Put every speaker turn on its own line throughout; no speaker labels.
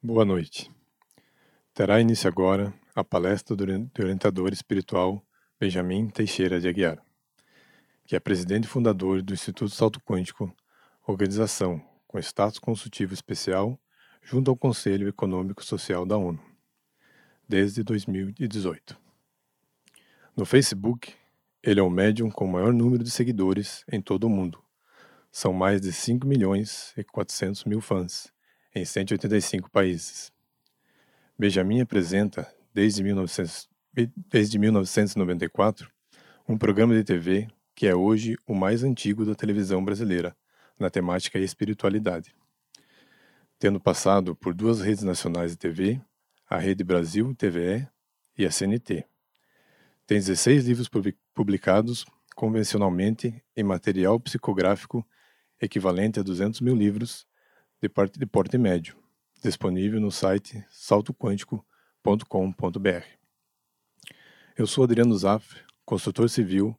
Boa noite. Terá início agora a palestra do orientador espiritual Benjamin Teixeira de Aguiar, que é presidente e fundador do Instituto Salto Quântico, organização com status consultivo especial junto ao Conselho Econômico Social da ONU, desde 2018. No Facebook, ele é o médium com o maior número de seguidores em todo o mundo. São mais de 5 milhões e 400 mil fãs em 185 países. Benjamin apresenta, desde, 1900, desde 1994, um programa de TV que é hoje o mais antigo da televisão brasileira, na temática espiritualidade. Tendo passado por duas redes nacionais de TV, a Rede Brasil TVE e a CNT. Tem 16 livros publicados convencionalmente em material psicográfico equivalente a 200 mil livros de porte, de porte médio, disponível no site saltoquântico.com.br. Eu sou Adriano Zaff, consultor civil,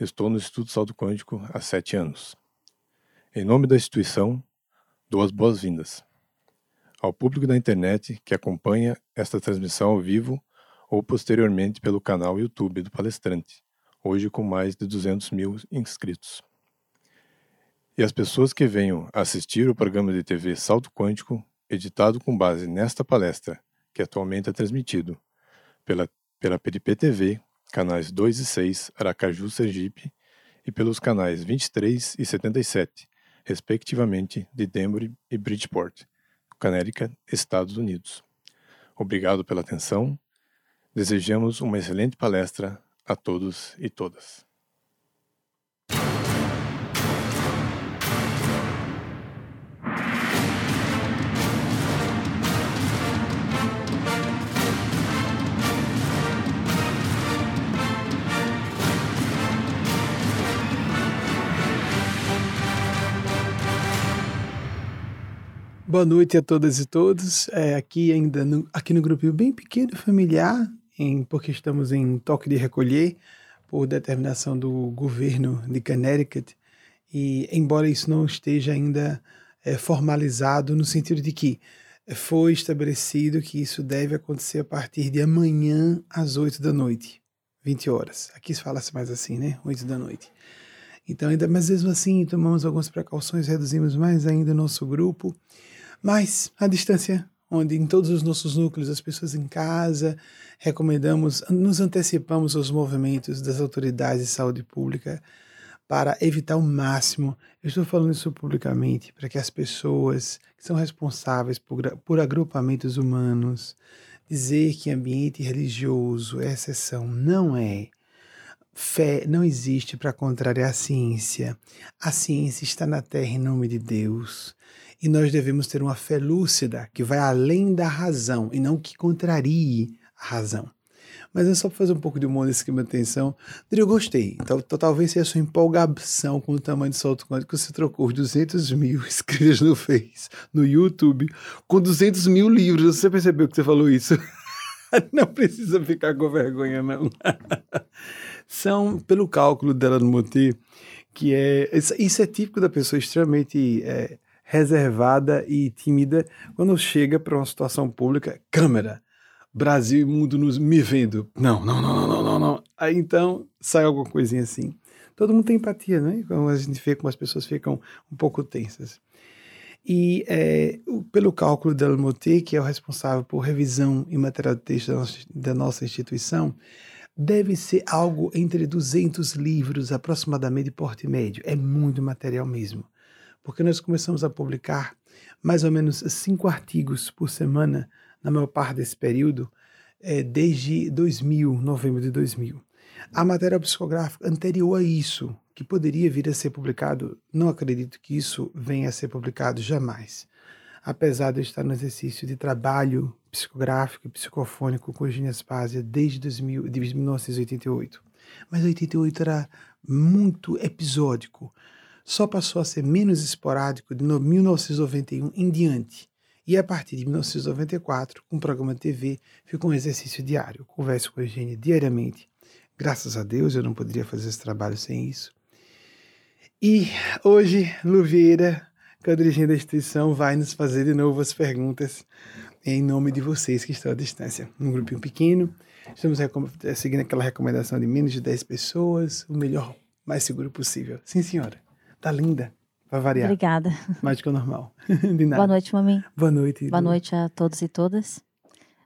estou no Instituto Salto Quântico há sete anos. Em nome da instituição, dou as boas-vindas ao público da internet que acompanha esta transmissão ao vivo ou posteriormente pelo canal YouTube do palestrante, hoje com mais de 200 mil inscritos. E as pessoas que venham assistir o programa de TV Salto Quântico, editado com base nesta palestra, que atualmente é transmitido pela, pela PDP TV, canais 2 e 6, Aracaju, Sergipe, e pelos canais 23 e 77, respectivamente, de Denver e Bridgeport, Connecticut, Estados Unidos. Obrigado pela atenção. Desejamos uma excelente palestra a todos e todas.
Boa noite a todas e todos. É, aqui ainda no, aqui no grupinho bem pequeno, familiar, em, porque estamos em toque de recolher por determinação do governo de Connecticut. E embora isso não esteja ainda é, formalizado no sentido de que foi estabelecido que isso deve acontecer a partir de amanhã às 8 da noite, 20 horas. Aqui se fala mais assim, né? 8 da noite. Então, ainda, mas mesmo assim, tomamos algumas precauções, reduzimos mais ainda o nosso grupo. Mas a distância, onde em todos os nossos núcleos, as pessoas em casa, recomendamos, nos antecipamos aos movimentos das autoridades de saúde pública para evitar o máximo. Eu estou falando isso publicamente para que as pessoas que são responsáveis por, por agrupamentos humanos dizer que ambiente religioso é exceção não é. Fé não existe para contrariar a ciência. A ciência está na terra em nome de Deus. E nós devemos ter uma fé lúcida que vai além da razão e não que contrarie a razão. Mas é só para fazer um pouco de humor nesse esquema de atenção. Eu gostei. Então, talvez seja a sua empolgação com o tamanho do salto quântico você trocou os 200 mil inscritos no Face, no YouTube, com 200 mil livros. Você percebeu que você falou isso? não precisa ficar com vergonha, não. São, pelo cálculo dela no Moti, que é. Isso é típico da pessoa extremamente. É, reservada e tímida quando chega para uma situação pública, câmera, Brasil e mundo nos me vendo. Não, não, não, não, não, não. Aí então sai alguma coisinha assim. Todo mundo tem empatia, né? Quando a gente vê como as pessoas ficam um pouco tensas. E é, pelo cálculo da Almote, que é o responsável por revisão e material de texto da nossa, da nossa instituição, deve ser algo entre 200 livros, aproximadamente de porte médio. É muito material mesmo porque nós começamos a publicar mais ou menos cinco artigos por semana na maior parte desse período, é, desde 2000, novembro de 2000. A matéria psicográfica anterior a isso, que poderia vir a ser publicado, não acredito que isso venha a ser publicado jamais. Apesar de eu estar no exercício de trabalho psicográfico e psicofônico com Eugênia Spazia desde 2000, de 1988. Mas 88 era muito episódico só passou a ser menos esporádico de 1991 em diante. E a partir de 1994, com o programa de TV, ficou um exercício diário. Converso com a Eugênia diariamente. Graças a Deus eu não poderia fazer esse trabalho sem isso. E hoje, Luveira, dirigente da instituição vai nos fazer de novo as perguntas em nome de vocês que estão à distância. Um grupinho pequeno, estamos eh, seguindo aquela recomendação de menos de 10 pessoas, o melhor, mais seguro possível. Sim, senhora. Tá linda. Vai variar.
Obrigada.
Mais do que o normal.
De nada. Boa noite, mami.
Boa noite.
Boa noite a todos e todas.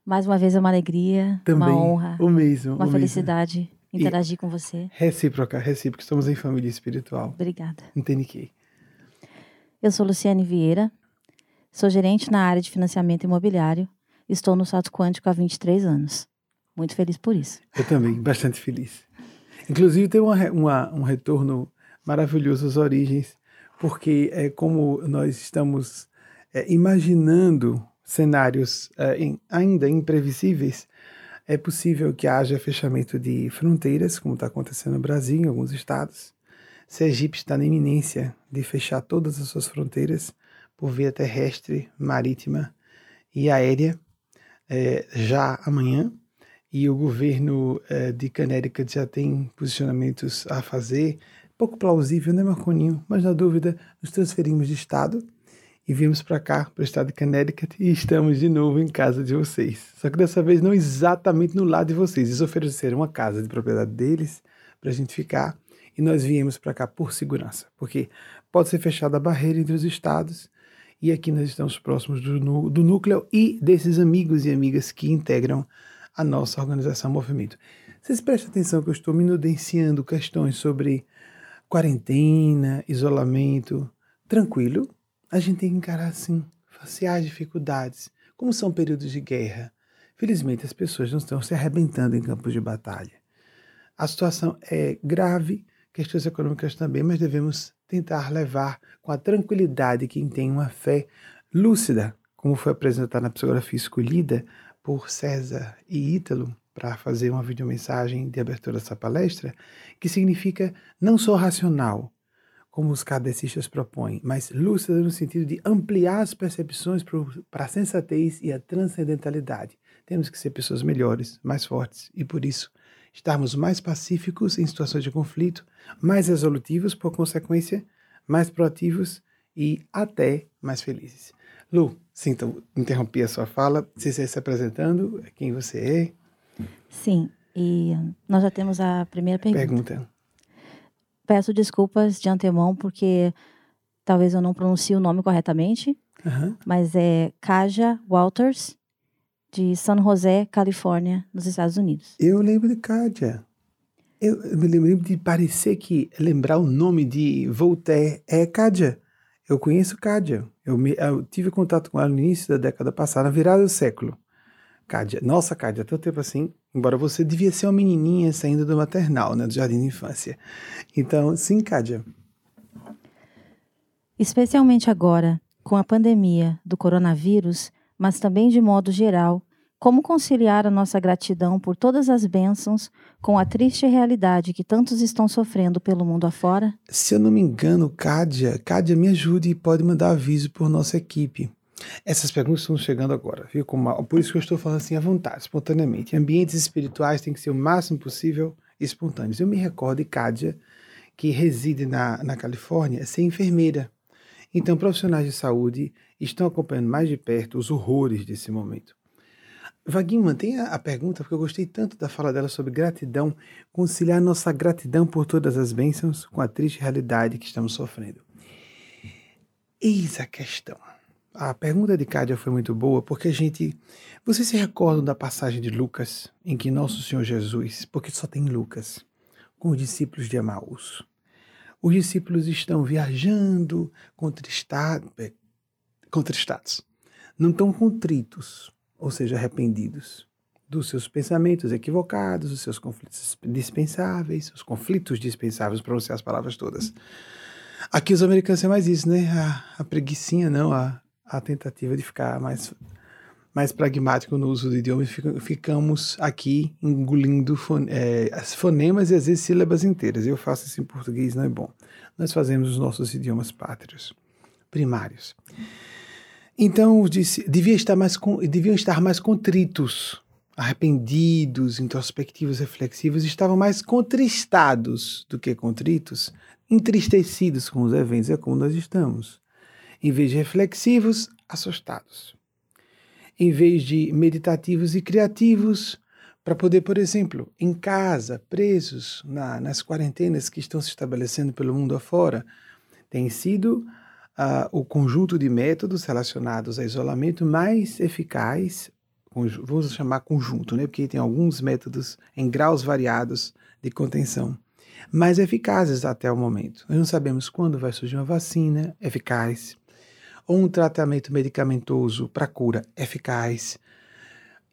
Mais uma vez é uma alegria,
Também,
uma honra,
o mesmo,
uma
o
felicidade
mesmo.
Interagir e com você.
Recíproca, recíproca. Estamos em família espiritual.
Obrigada.
Entende que?
Eu sou Luciane Vieira, sou gerente na área de financiamento imobiliário. Estou no Salto Quântico há 23 anos. Muito feliz por isso.
Eu também, bastante feliz. Inclusive, tem uma, uma, um retorno maravilhoso às origens porque é como nós estamos é, imaginando cenários é, em, ainda imprevisíveis, é possível que haja fechamento de fronteiras, como está acontecendo no Brasil, em alguns estados. Sergipe está na iminência de fechar todas as suas fronteiras por via terrestre, marítima e aérea é, já amanhã. E o governo é, de Connecticut já tem posicionamentos a fazer Pouco plausível, né, Marconinho? Mas na dúvida, nos transferimos de estado e viemos para cá, para o estado de Connecticut, e estamos de novo em casa de vocês. Só que dessa vez não exatamente no lado de vocês. Eles ofereceram uma casa de propriedade deles para a gente ficar e nós viemos para cá por segurança, porque pode ser fechada a barreira entre os estados e aqui nós estamos próximos do, do núcleo e desses amigos e amigas que integram a nossa organização Movimento. Vocês prestem atenção que eu estou minudenciando questões sobre quarentena, isolamento, tranquilo, a gente tem que encarar assim, facear dificuldades, como são períodos de guerra. Felizmente as pessoas não estão se arrebentando em campos de batalha. A situação é grave, questões econômicas também, mas devemos tentar levar com a tranquilidade quem tem uma fé lúcida, como foi apresentado na psicografia escolhida por César e Ítalo, para fazer uma videomensagem de abertura dessa palestra, que significa não só racional, como os kardecistas propõem, mas lúcida no sentido de ampliar as percepções para a sensatez e a transcendentalidade. Temos que ser pessoas melhores, mais fortes e, por isso, estarmos mais pacíficos em situações de conflito, mais resolutivos, por consequência, mais proativos e até mais felizes. Lu, sinto interromper a sua fala, você está se apresentando, quem você é,
Sim, e nós já temos a primeira pergunta.
Pergunta.
Peço desculpas de antemão porque talvez eu não pronuncie o nome corretamente,
uhum.
mas é Kaja Walters, de San José, Califórnia, nos Estados Unidos.
Eu lembro de Kaja. Eu, me lembro de parecer que lembrar o nome de Voltaire é Kaja. Eu conheço Kaja. Eu, me, eu tive contato com ela no início da década passada, na virada do século. Cádia, nossa, Cádia, tanto tempo assim, embora você devia ser uma menininha saindo do maternal, né, do jardim de infância. Então, sim, Cádia.
Especialmente agora, com a pandemia do coronavírus, mas também de modo geral, como conciliar a nossa gratidão por todas as bênçãos com a triste realidade que tantos estão sofrendo pelo mundo afora?
Se eu não me engano, Cádia, Cádia me ajude e pode mandar aviso por nossa equipe. Essas perguntas estão chegando agora, viu? Por isso que eu estou falando assim à vontade, espontaneamente. Ambientes espirituais têm que ser o máximo possível espontâneos. Eu me recordo de Cádia, que reside na, na Califórnia, ser enfermeira. Então, profissionais de saúde estão acompanhando mais de perto os horrores desse momento. Vaguinho, mantenha a pergunta, porque eu gostei tanto da fala dela sobre gratidão, conciliar nossa gratidão por todas as bênçãos com a triste realidade que estamos sofrendo. Eis a questão. A pergunta de Cádia foi muito boa porque a gente. Vocês se recordam da passagem de Lucas, em que Nosso Senhor Jesus, porque só tem Lucas, com os discípulos de Emaús. Os discípulos estão viajando contristados, é, contristados. Não estão contritos, ou seja, arrependidos dos seus pensamentos equivocados, dos seus conflitos dispensáveis, os conflitos dispensáveis, pronunciar as palavras todas. Aqui os americanos têm mais isso, né? A, a preguiçinha, não, a, a tentativa de ficar mais, mais pragmático no uso do idioma e ficamos aqui engolindo fone, é, as fonemas e às vezes sílabas inteiras. Eu faço isso em português, não é bom. Nós fazemos os nossos idiomas pátrios, primários. Então, disse, devia estar mais, deviam estar mais contritos, arrependidos, introspectivos, reflexivos, estavam mais contristados do que contritos, entristecidos com os eventos, é como nós estamos. Em vez de reflexivos, assustados. Em vez de meditativos e criativos, para poder, por exemplo, em casa, presos na, nas quarentenas que estão se estabelecendo pelo mundo afora, tem sido uh, o conjunto de métodos relacionados a isolamento mais eficaz, vamos chamar conjunto, né? porque tem alguns métodos em graus variados de contenção, mais eficazes até o momento. Nós não sabemos quando vai surgir uma vacina eficaz, ou um tratamento medicamentoso para cura eficaz,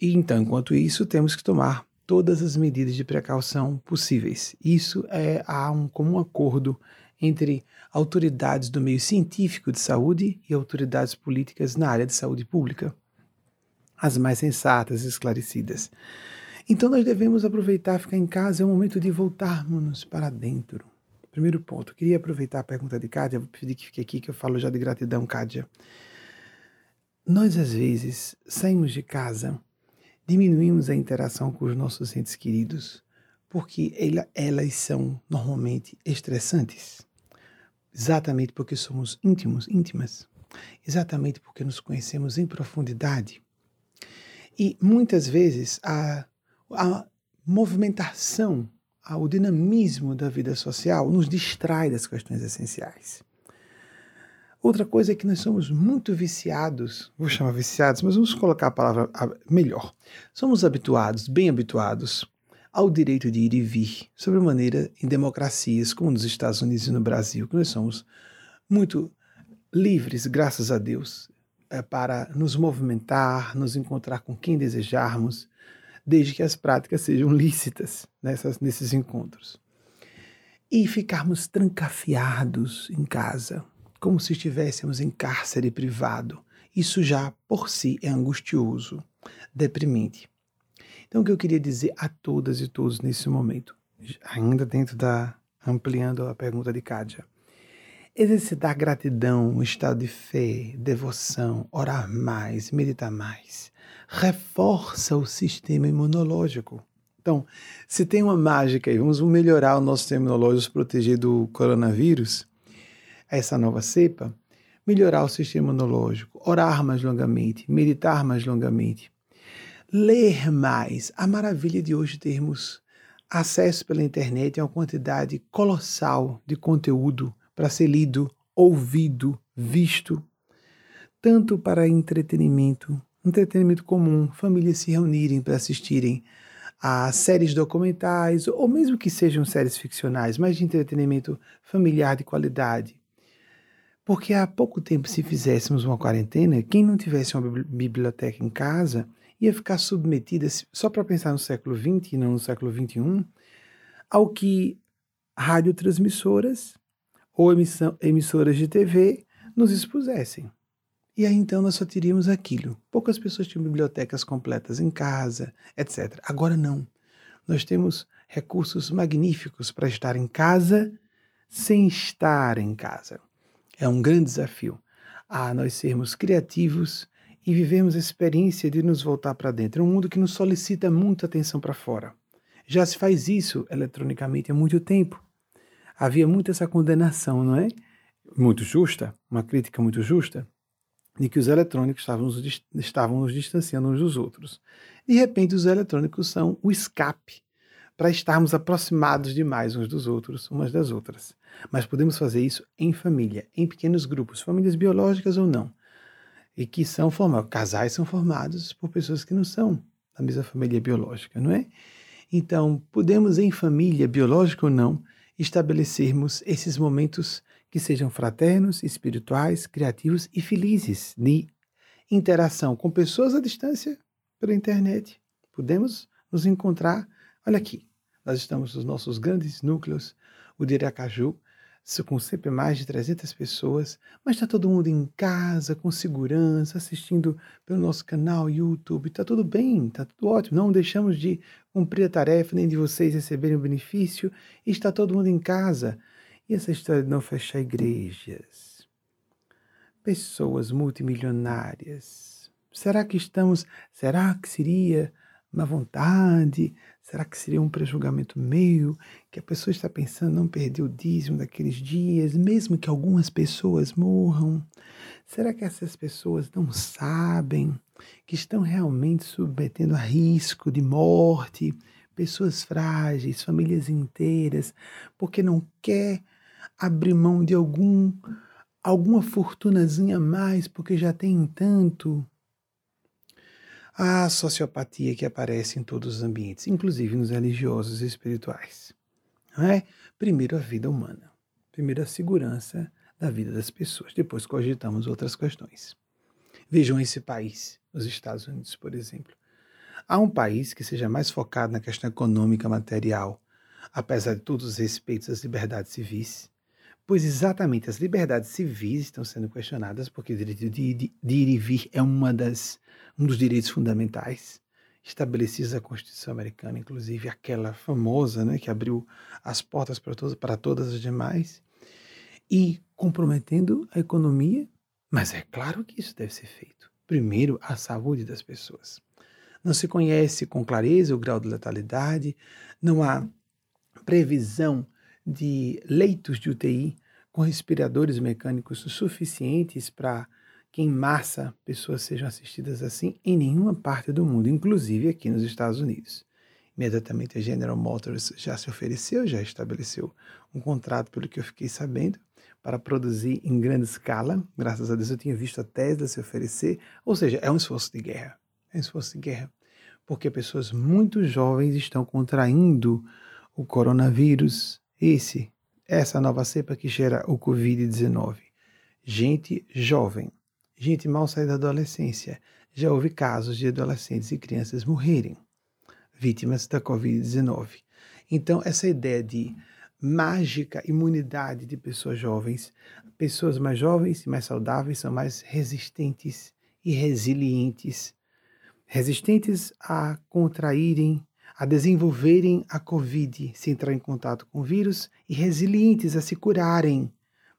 e então, enquanto isso, temos que tomar todas as medidas de precaução possíveis. Isso é há um comum acordo entre autoridades do meio científico de saúde e autoridades políticas na área de saúde pública, as mais sensatas e esclarecidas. Então nós devemos aproveitar ficar em casa, é o momento de voltarmos para dentro. Primeiro ponto, queria aproveitar a pergunta de Kádia, vou pedir que fique aqui que eu falo já de gratidão, Kádia. Nós às vezes saímos de casa diminuímos a interação com os nossos entes queridos, porque elas são normalmente estressantes. Exatamente porque somos íntimos, íntimas. Exatamente porque nos conhecemos em profundidade. E muitas vezes a, a movimentação, o dinamismo da vida social nos distrai das questões essenciais. Outra coisa é que nós somos muito viciados, vou chamar viciados, mas vamos colocar a palavra melhor. Somos habituados, bem habituados, ao direito de ir e vir, sobremaneira em democracias como nos Estados Unidos e no Brasil, que nós somos muito livres, graças a Deus, é, para nos movimentar, nos encontrar com quem desejarmos, desde que as práticas sejam lícitas nessas, nesses encontros. E ficarmos trancafiados em casa, como se estivéssemos em cárcere privado. Isso já por si é angustioso, deprimente. Então, o que eu queria dizer a todas e todos nesse momento, ainda dentro da. ampliando a pergunta de Kádia, exercitar gratidão, um estado de fé, devoção, orar mais, meditar mais, reforça o sistema imunológico. Então, se tem uma mágica e vamos melhorar o nosso sistema imunológico, proteger do coronavírus, essa nova cepa, melhorar o sistema imunológico, orar mais longamente, meditar mais longamente, ler mais. A maravilha de hoje termos acesso pela internet a uma quantidade colossal de conteúdo para ser lido, ouvido, visto, tanto para entretenimento, entretenimento comum, famílias se reunirem para assistirem a séries documentais, ou mesmo que sejam séries ficcionais, mas de entretenimento familiar de qualidade. Porque há pouco tempo, se fizéssemos uma quarentena, quem não tivesse uma biblioteca em casa ia ficar submetida, só para pensar no século XX e não no século XXI, ao que radiotransmissoras ou emissão, emissoras de TV nos expusessem. E aí então nós só teríamos aquilo. Poucas pessoas tinham bibliotecas completas em casa, etc. Agora não. Nós temos recursos magníficos para estar em casa sem estar em casa. É um grande desafio a nós sermos criativos e vivemos a experiência de nos voltar para dentro. É um mundo que nos solicita muita atenção para fora. Já se faz isso eletronicamente há muito tempo. Havia muito essa condenação, não é? Muito justa, uma crítica muito justa, de que os eletrônicos estavam nos, estavam nos distanciando uns dos outros. De repente, os eletrônicos são o escape para estarmos aproximados demais uns dos outros, umas das outras. Mas podemos fazer isso em família, em pequenos grupos, famílias biológicas ou não, e que são formados, casais são formados por pessoas que não são da mesma família biológica, não é? Então, podemos em família, biológica ou não, estabelecermos esses momentos que sejam fraternos, espirituais, criativos e felizes de interação com pessoas à distância pela internet. Podemos nos encontrar Olha aqui, nós estamos nos nossos grandes núcleos, o de Iracaju, com sempre mais de 300 pessoas, mas está todo mundo em casa, com segurança, assistindo pelo nosso canal YouTube. Está tudo bem, está tudo ótimo. Não deixamos de cumprir a tarefa, nem de vocês receberem o benefício. Está todo mundo em casa. E essa história de não fechar igrejas? Pessoas multimilionárias. Será que estamos. Será que seria má vontade? Será que seria um prejulgamento meu? Que a pessoa está pensando não perder o dízimo daqueles dias, mesmo que algumas pessoas morram? Será que essas pessoas não sabem que estão realmente submetendo a risco de morte pessoas frágeis, famílias inteiras, porque não quer abrir mão de algum alguma fortunazinha a mais, porque já tem tanto? A sociopatia que aparece em todos os ambientes, inclusive nos religiosos e espirituais. É? Primeiro a vida humana, primeiro a segurança da vida das pessoas, depois cogitamos outras questões. Vejam esse país, os Estados Unidos, por exemplo. Há um país que seja mais focado na questão econômica material, apesar de todos os respeitos às liberdades civis, pois exatamente as liberdades civis estão sendo questionadas, porque o direito de, de, de ir e vir é uma das, um dos direitos fundamentais estabelecidos na Constituição Americana, inclusive aquela famosa, né, que abriu as portas para todas, para todas as demais, e comprometendo a economia, mas é claro que isso deve ser feito. Primeiro, a saúde das pessoas. Não se conhece com clareza o grau de letalidade, não há previsão de leitos de UTI com respiradores mecânicos suficientes para que em massa pessoas sejam assistidas assim em nenhuma parte do mundo, inclusive aqui nos Estados Unidos. Imediatamente a General Motors já se ofereceu, já estabeleceu um contrato, pelo que eu fiquei sabendo, para produzir em grande escala. Graças a Deus eu tinha visto a Tesla se oferecer, ou seja, é um esforço de guerra. É um esforço de guerra, porque pessoas muito jovens estão contraindo o coronavírus, esse, essa nova cepa que gera o Covid-19. Gente jovem, gente mal saída da adolescência. Já houve casos de adolescentes e crianças morrerem vítimas da Covid-19. Então, essa ideia de mágica imunidade de pessoas jovens, pessoas mais jovens e mais saudáveis são mais resistentes e resilientes. Resistentes a contraírem a desenvolverem a Covid, se entrar em contato com o vírus, e resilientes a se curarem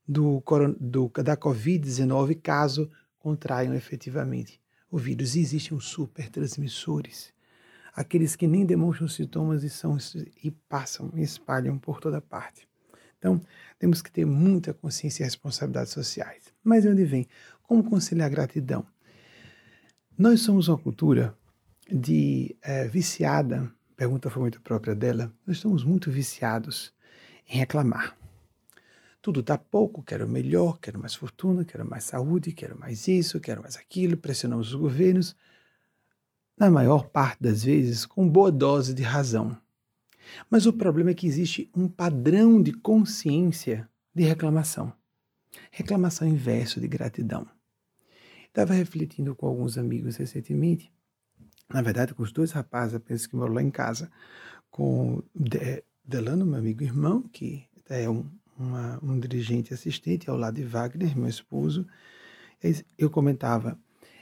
do, do da Covid-19 caso contraiam efetivamente o vírus. E existem super transmissores, aqueles que nem demonstram sintomas e, são, e passam e espalham por toda parte. Então, temos que ter muita consciência e responsabilidades sociais. Mas de onde vem? Como conciliar gratidão? Nós somos uma cultura de é, viciada pergunta foi muito própria dela. Nós estamos muito viciados em reclamar. Tudo está pouco, quero melhor, quero mais fortuna, quero mais saúde, quero mais isso, quero mais aquilo, pressionamos os governos. Na maior parte das vezes, com boa dose de razão. Mas o problema é que existe um padrão de consciência de reclamação. Reclamação inverso de gratidão. Estava refletindo com alguns amigos recentemente na verdade, com os dois rapazes apenas que moram lá em casa, com De, Delano, meu amigo irmão, que é um, uma, um dirigente assistente ao lado de Wagner, meu esposo, eu comentava,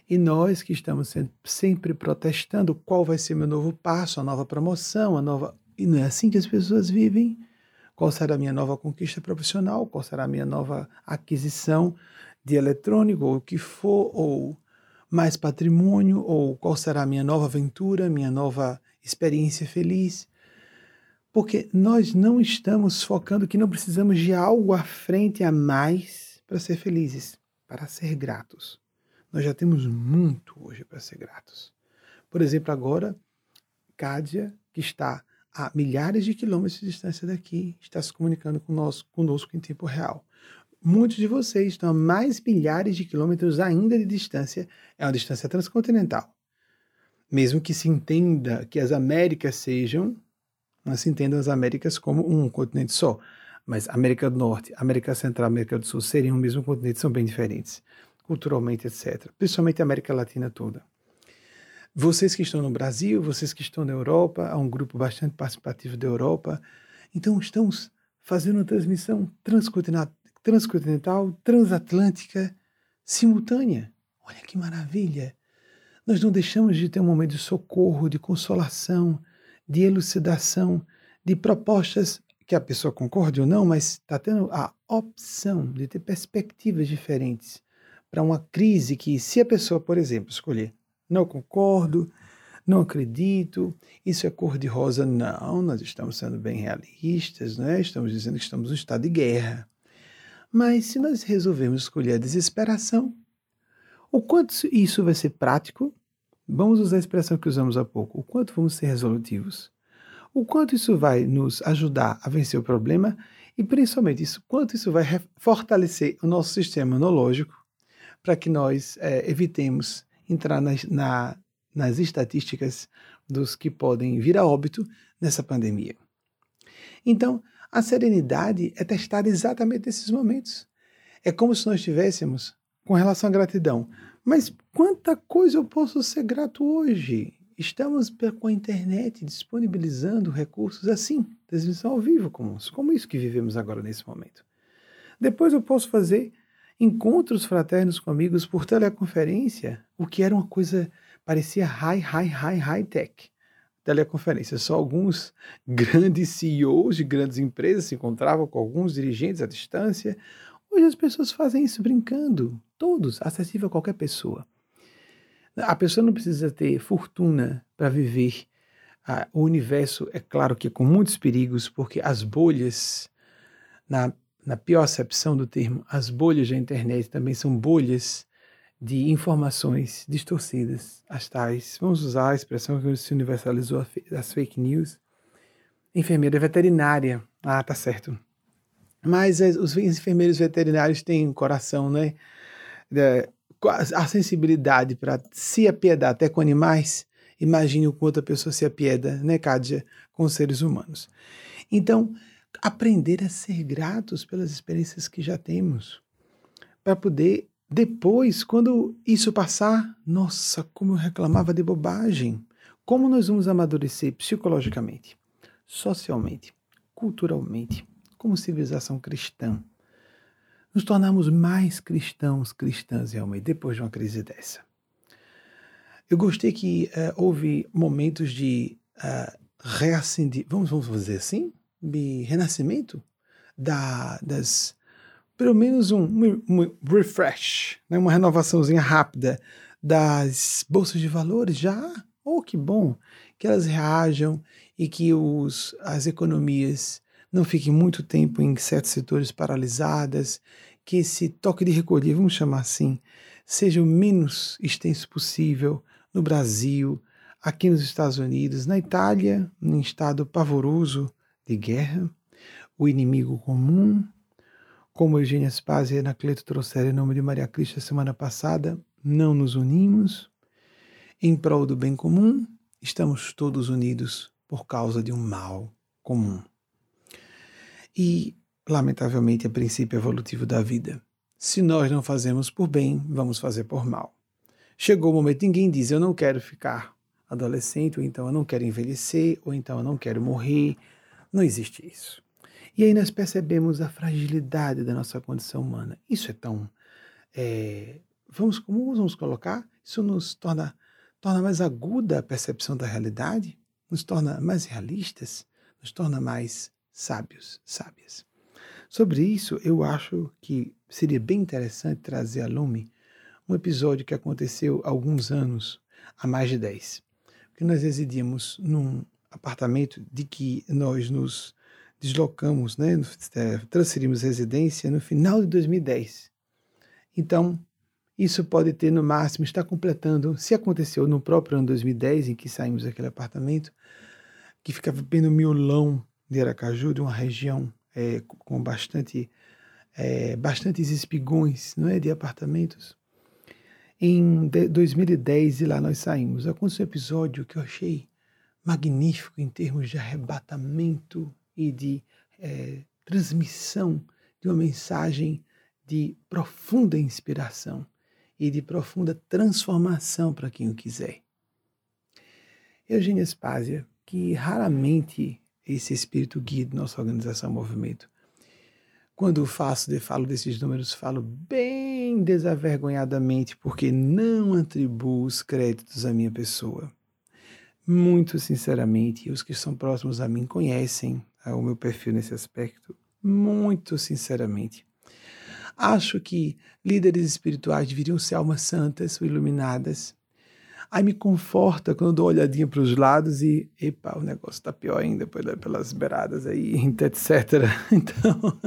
e nós que estamos sempre protestando qual vai ser meu novo passo, a nova promoção, a nova. E não é assim que as pessoas vivem. Qual será a minha nova conquista profissional? Qual será a minha nova aquisição de eletrônico, ou o que for, ou mais patrimônio ou qual será a minha nova aventura, minha nova experiência feliz. Porque nós não estamos focando que não precisamos de algo à frente a mais para ser felizes, para ser gratos. Nós já temos muito hoje para ser gratos. Por exemplo, agora, Cádia, que está a milhares de quilômetros de distância daqui, está se comunicando conosco, conosco em tempo real. Muitos de vocês estão a mais milhares de quilômetros ainda de distância, é uma distância transcontinental. Mesmo que se entenda que as Américas sejam, não se entendam as Américas como um continente só, mas América do Norte, América Central, América do Sul seriam o mesmo continente, são bem diferentes, culturalmente, etc. Principalmente a América Latina toda. Vocês que estão no Brasil, vocês que estão na Europa, há um grupo bastante participativo da Europa, então estamos fazendo uma transmissão transcontinental transcontinental, transatlântica, simultânea. Olha que maravilha! Nós não deixamos de ter um momento de socorro, de consolação, de elucidação, de propostas que a pessoa concorde ou não, mas está tendo a opção de ter perspectivas diferentes para uma crise que, se a pessoa, por exemplo, escolher não concordo, não acredito, isso é cor-de-rosa. Não, nós estamos sendo bem realistas, né? estamos dizendo que estamos em estado de guerra. Mas se nós resolvermos escolher a desesperação, o quanto isso vai ser prático, vamos usar a expressão que usamos há pouco, o quanto vamos ser resolutivos, o quanto isso vai nos ajudar a vencer o problema? E principalmente isso, quanto isso vai fortalecer o nosso sistema imunológico para que nós é, evitemos entrar nas, na, nas estatísticas dos que podem vir a óbito nessa pandemia. Então, a serenidade é testada exatamente nesses momentos. É como se nós estivéssemos com relação à gratidão. Mas quanta coisa eu posso ser grato hoje? Estamos com a internet disponibilizando recursos assim, transmissão ao vivo, como, como isso que vivemos agora nesse momento. Depois eu posso fazer encontros fraternos com amigos por teleconferência, o que era uma coisa, parecia high, high, high, high tech. Teleconferência, só alguns grandes CEOs de grandes empresas se encontravam com alguns dirigentes à distância, Hoje as pessoas fazem isso brincando, todos, acessível a qualquer pessoa. A pessoa não precisa ter fortuna para viver. Ah, o universo, é claro que com muitos perigos, porque as bolhas, na, na pior acepção do termo, as bolhas da internet também são bolhas de informações distorcidas, as tais, vamos usar a expressão que se universalizou, as fake news. Enfermeira veterinária, ah, tá certo, mas os enfermeiros veterinários têm coração, né? A sensibilidade para se apiedar até com animais. Imagine o quanto a pessoa se apieda, né, Kádia, com os seres humanos. Então, aprender a ser gratos pelas experiências que já temos, para poder depois, quando isso passar, nossa, como eu reclamava de bobagem. Como nós vamos amadurecer psicologicamente, socialmente, culturalmente, como civilização cristã, nos tornarmos mais cristãos, cristãs realmente, depois de uma crise dessa. Eu gostei que uh, houve momentos de uh, reacender, vamos, vamos dizer assim, de renascimento da, das, pelo menos um, um, refresh, né, uma renovaçãozinha rápida das bolsas de valores já. Oh, que bom que elas reajam e que os, as economias não fiquem muito tempo em certos setores paralisadas, que esse toque de recolher, vamos chamar assim, seja o menos extenso possível no Brasil, aqui nos Estados Unidos, na Itália, num estado pavoroso de guerra, o inimigo comum, como Eugênia Spazia e Anacleto trouxeram em nome de Maria Cristo semana passada, não nos unimos em prol do bem comum, estamos todos unidos por causa de um mal comum. E, lamentavelmente, é princípio evolutivo da vida. Se nós não fazemos por bem, vamos fazer por mal. Chegou o momento, ninguém diz, eu não quero ficar adolescente, ou então eu não quero envelhecer, ou então eu não quero morrer. Não existe isso. E aí nós percebemos a fragilidade da nossa condição humana. Isso é tão. É, vamos, como vamos colocar? Isso nos torna, torna mais aguda a percepção da realidade, nos torna mais realistas, nos torna mais sábios, sábias. Sobre isso, eu acho que seria bem interessante trazer a lume um episódio que aconteceu há alguns anos, há mais de 10. Porque nós residíamos num apartamento de que nós nos deslocamos, né, é, transferimos residência no final de 2010. Então, isso pode ter no máximo, está completando, se aconteceu no próprio ano 2010, em que saímos daquele apartamento, que ficava bem no miolão de Aracaju, de uma região é, com bastante, é, bastantes espigões não é, de apartamentos. Em 2010, e lá nós saímos, aconteceu um episódio que eu achei magnífico em termos de arrebatamento e de é, transmissão de uma mensagem de profunda inspiração e de profunda transformação para quem o quiser. Eugênia Spásia, que raramente esse espírito guia de nossa organização movimento. Quando faço de falo desses números, falo bem desavergonhadamente, porque não atribuo os créditos à minha pessoa. Muito sinceramente, os que são próximos a mim conhecem o meu perfil nesse aspecto, muito sinceramente. Acho que líderes espirituais deveriam ser almas santas ou iluminadas. Aí me conforta quando dou uma olhadinha para os lados e, epa, o negócio está pior ainda pelas beiradas aí, etc. Então,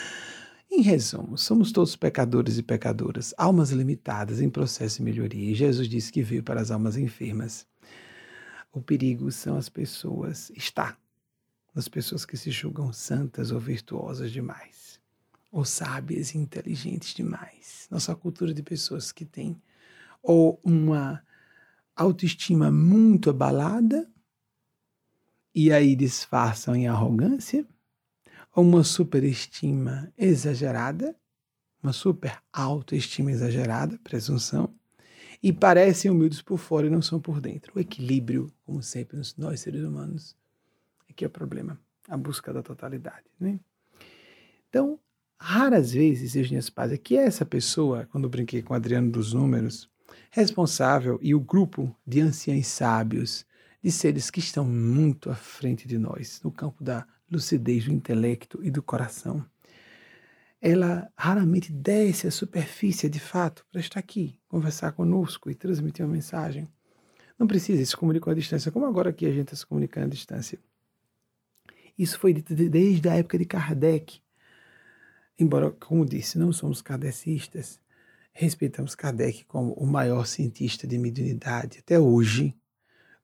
em resumo, somos todos pecadores e pecadoras, almas limitadas em processo de melhoria. E Jesus disse que veio para as almas enfermas. O perigo são as pessoas, está nas pessoas que se julgam santas ou virtuosas demais, ou sábias e inteligentes demais. Nossa cultura de pessoas que têm ou uma autoestima muito abalada e aí disfarçam em arrogância, ou uma superestima exagerada, uma super autoestima exagerada, presunção, e parecem humildes por fora e não são por dentro. O equilíbrio, como sempre, nós seres humanos, que é o problema, a busca da totalidade. Né? Então, raras vezes, Eugênia Spazia, que é essa pessoa, quando brinquei com o Adriano dos Números, responsável e o grupo de anciãos sábios, de seres que estão muito à frente de nós, no campo da lucidez do intelecto e do coração. Ela raramente desce à superfície de fato para estar aqui, conversar conosco e transmitir uma mensagem. Não precisa se comunicar à distância, como agora aqui a gente está se comunicando à distância. Isso foi dito desde a época de Kardec. Embora, como disse, não somos kardecistas, respeitamos Kardec como o maior cientista de mediunidade até hoje,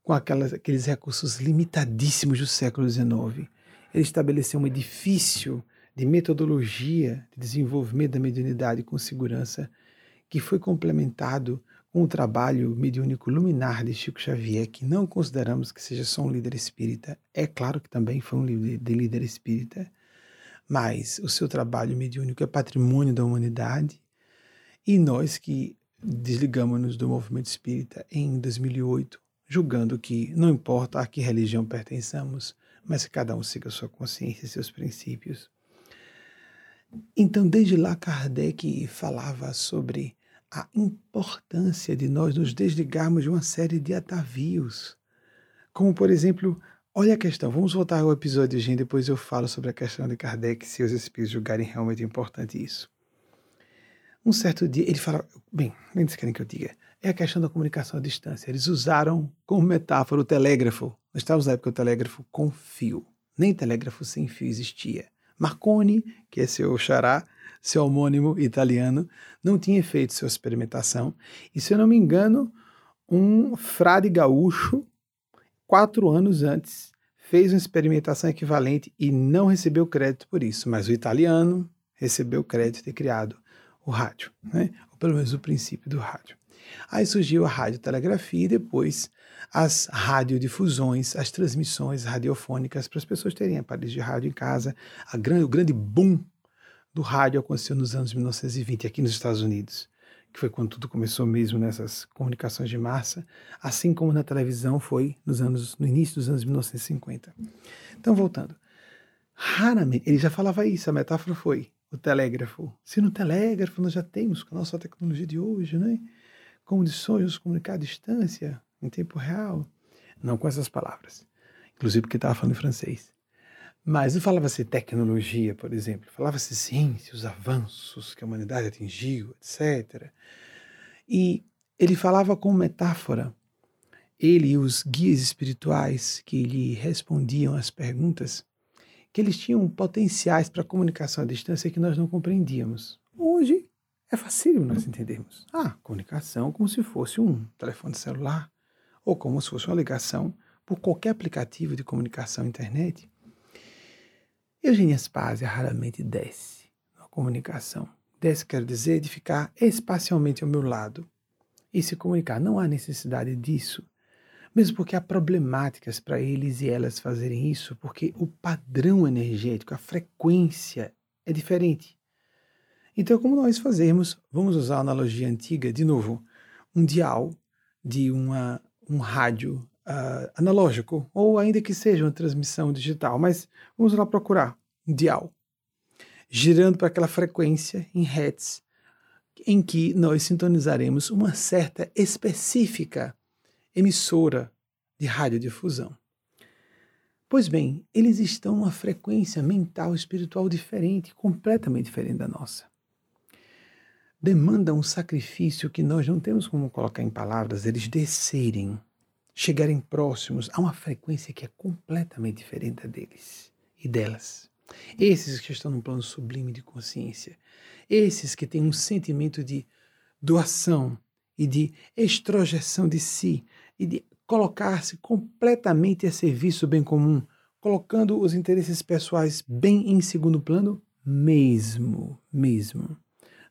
com aquelas, aqueles recursos limitadíssimos do século XIX ele estabeleceu um edifício de metodologia de desenvolvimento da mediunidade com segurança, que foi complementado com o trabalho mediúnico luminar de Chico Xavier, que não consideramos que seja só um líder espírita. É claro que também foi um líder, de líder espírita, mas o seu trabalho mediúnico é patrimônio da humanidade. E nós que desligamos-nos do movimento espírita em 2008, julgando que não importa a que religião pertençamos, mas que cada um siga sua consciência e seus princípios. Então, desde lá, Kardec falava sobre a importância de nós nos desligarmos de uma série de atavios. Como, por exemplo, olha a questão, vamos voltar ao episódio, gente, depois eu falo sobre a questão de Kardec, se os espíritos julgarem realmente importante isso. Um certo dia, ele fala, bem, nem eles querem que eu diga, é a questão da comunicação à distância. Eles usaram como metáfora o telégrafo. Nós estávamos na época do telégrafo com fio. Nem telégrafo sem fio existia. Marconi, que é seu xará, seu homônimo italiano, não tinha feito sua experimentação. E, se eu não me engano, um frade gaúcho, quatro anos antes, fez uma experimentação equivalente e não recebeu crédito por isso. Mas o italiano recebeu crédito de ter criado o rádio, né? ou pelo menos o princípio do rádio. Aí surgiu a radiotelegrafia e depois as radiodifusões, as transmissões radiofônicas para as pessoas terem aparelhos de rádio em casa. Grande, o grande boom do rádio aconteceu nos anos 1920 aqui nos Estados Unidos, que foi quando tudo começou mesmo nessas comunicações de massa, assim como na televisão foi nos anos no início dos anos 1950. Então voltando, raramente ele já falava isso, a metáfora foi o telégrafo. Se no telégrafo nós já temos com a nossa tecnologia de hoje, né? condições de comunicar à distância, em tempo real. Não com essas palavras. Inclusive porque estava falando em francês. Mas não falava-se tecnologia, por exemplo. Falava-se ciência, os avanços que a humanidade atingiu, etc. E ele falava com metáfora. Ele e os guias espirituais que lhe respondiam às perguntas, que eles tinham potenciais para comunicação à distância que nós não compreendíamos. Hoje, é fácil nós entendermos. Ah, comunicação como se fosse um telefone celular ou como se fosse uma ligação por qualquer aplicativo de comunicação internet. Eugênia Spazia raramente desce na comunicação. Desce quer dizer de ficar espacialmente ao meu lado e se comunicar. Não há necessidade disso. Mesmo porque há problemáticas para eles e elas fazerem isso, porque o padrão energético, a frequência é diferente. Então, como nós fazemos, vamos usar a analogia antiga, de novo, um dial de uma, um rádio uh, analógico, ou ainda que seja uma transmissão digital, mas vamos lá procurar um dial, girando para aquela frequência em hertz, em que nós sintonizaremos uma certa específica emissora de radiodifusão. Pois bem, eles estão numa frequência mental espiritual diferente, completamente diferente da nossa. Demandam um sacrifício que nós não temos como colocar em palavras, eles descerem, chegarem próximos a uma frequência que é completamente diferente deles e delas. Esses que estão num plano sublime de consciência, esses que têm um sentimento de doação e de extrojeção de si e de colocar-se completamente a serviço do bem comum, colocando os interesses pessoais bem em segundo plano, mesmo, mesmo.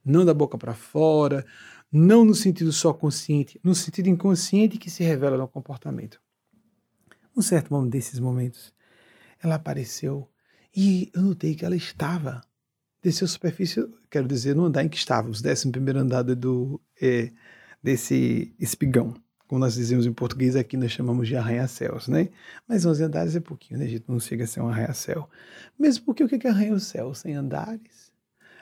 Não da boca para fora, não no sentido só consciente, no sentido inconsciente que se revela no comportamento. Um certo momento desses momentos, ela apareceu e eu notei que ela estava desceu a superfície, quero dizer, no andar em que estávamos, décimo primeiro andar do, é, desse espigão. Como nós dizemos em português, aqui nós chamamos de arranha-céus, né? Mas 11 andares é pouquinho, né? Gente não chega a ser um arranha-céu. Mesmo porque o que é arranha-céu sem andares?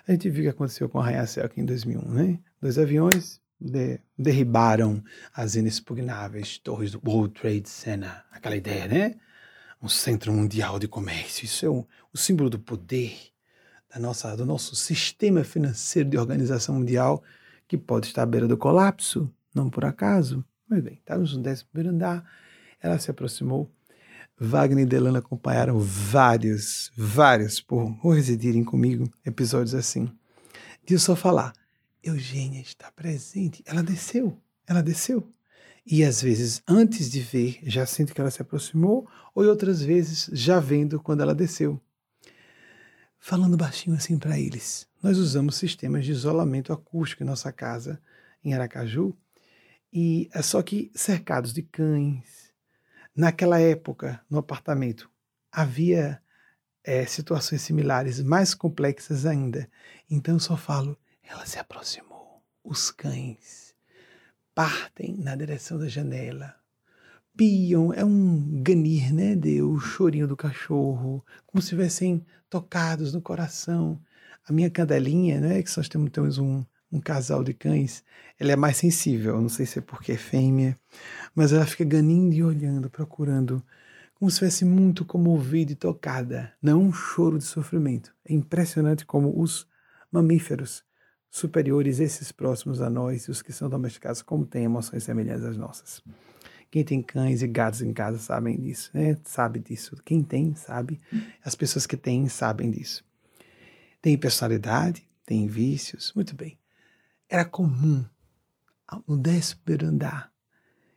A gente viu o que aconteceu com o arranha-céu aqui em 2001, né? Dois aviões de, derribaram as inexpugnáveis torres do World Trade Center. Aquela ideia, né? Um centro mundial de comércio. Isso é um, o símbolo do poder da nossa, do nosso sistema financeiro de organização mundial, que pode estar à beira do colapso, não por acaso. Mas bem, estávamos no décimo primeiro andar, ela se aproximou. Wagner e Delano acompanharam vários, vários, por, residirem comigo, episódios assim. De eu só falar, Eugênia está presente. Ela desceu, ela desceu. E às vezes, antes de ver, já sinto que ela se aproximou, ou outras vezes, já vendo quando ela desceu falando baixinho assim para eles. Nós usamos sistemas de isolamento acústico em nossa casa, em Aracaju, e é só que cercados de cães. Naquela época, no apartamento, havia é, situações similares, mais complexas ainda. Então eu só falo, ela se aproximou. Os cães partem na direção da janela, piam, é um ganir, né, de o chorinho do cachorro, como se tivessem tocados no coração. A minha cadelinha, né, que nós temos, temos um, um casal de cães, ela é mais sensível, não sei se é porque é fêmea, mas ela fica ganindo e olhando, procurando, como se fosse muito comovida e tocada, não um choro de sofrimento. É impressionante como os mamíferos superiores, esses próximos a nós, os que são domesticados, como têm emoções semelhantes às nossas. Quem tem cães e gatos em casa sabem disso, né? Sabe disso. Quem tem, sabe. As pessoas que têm sabem disso. Tem personalidade, tem vícios. Muito bem. Era comum, no décimo andar,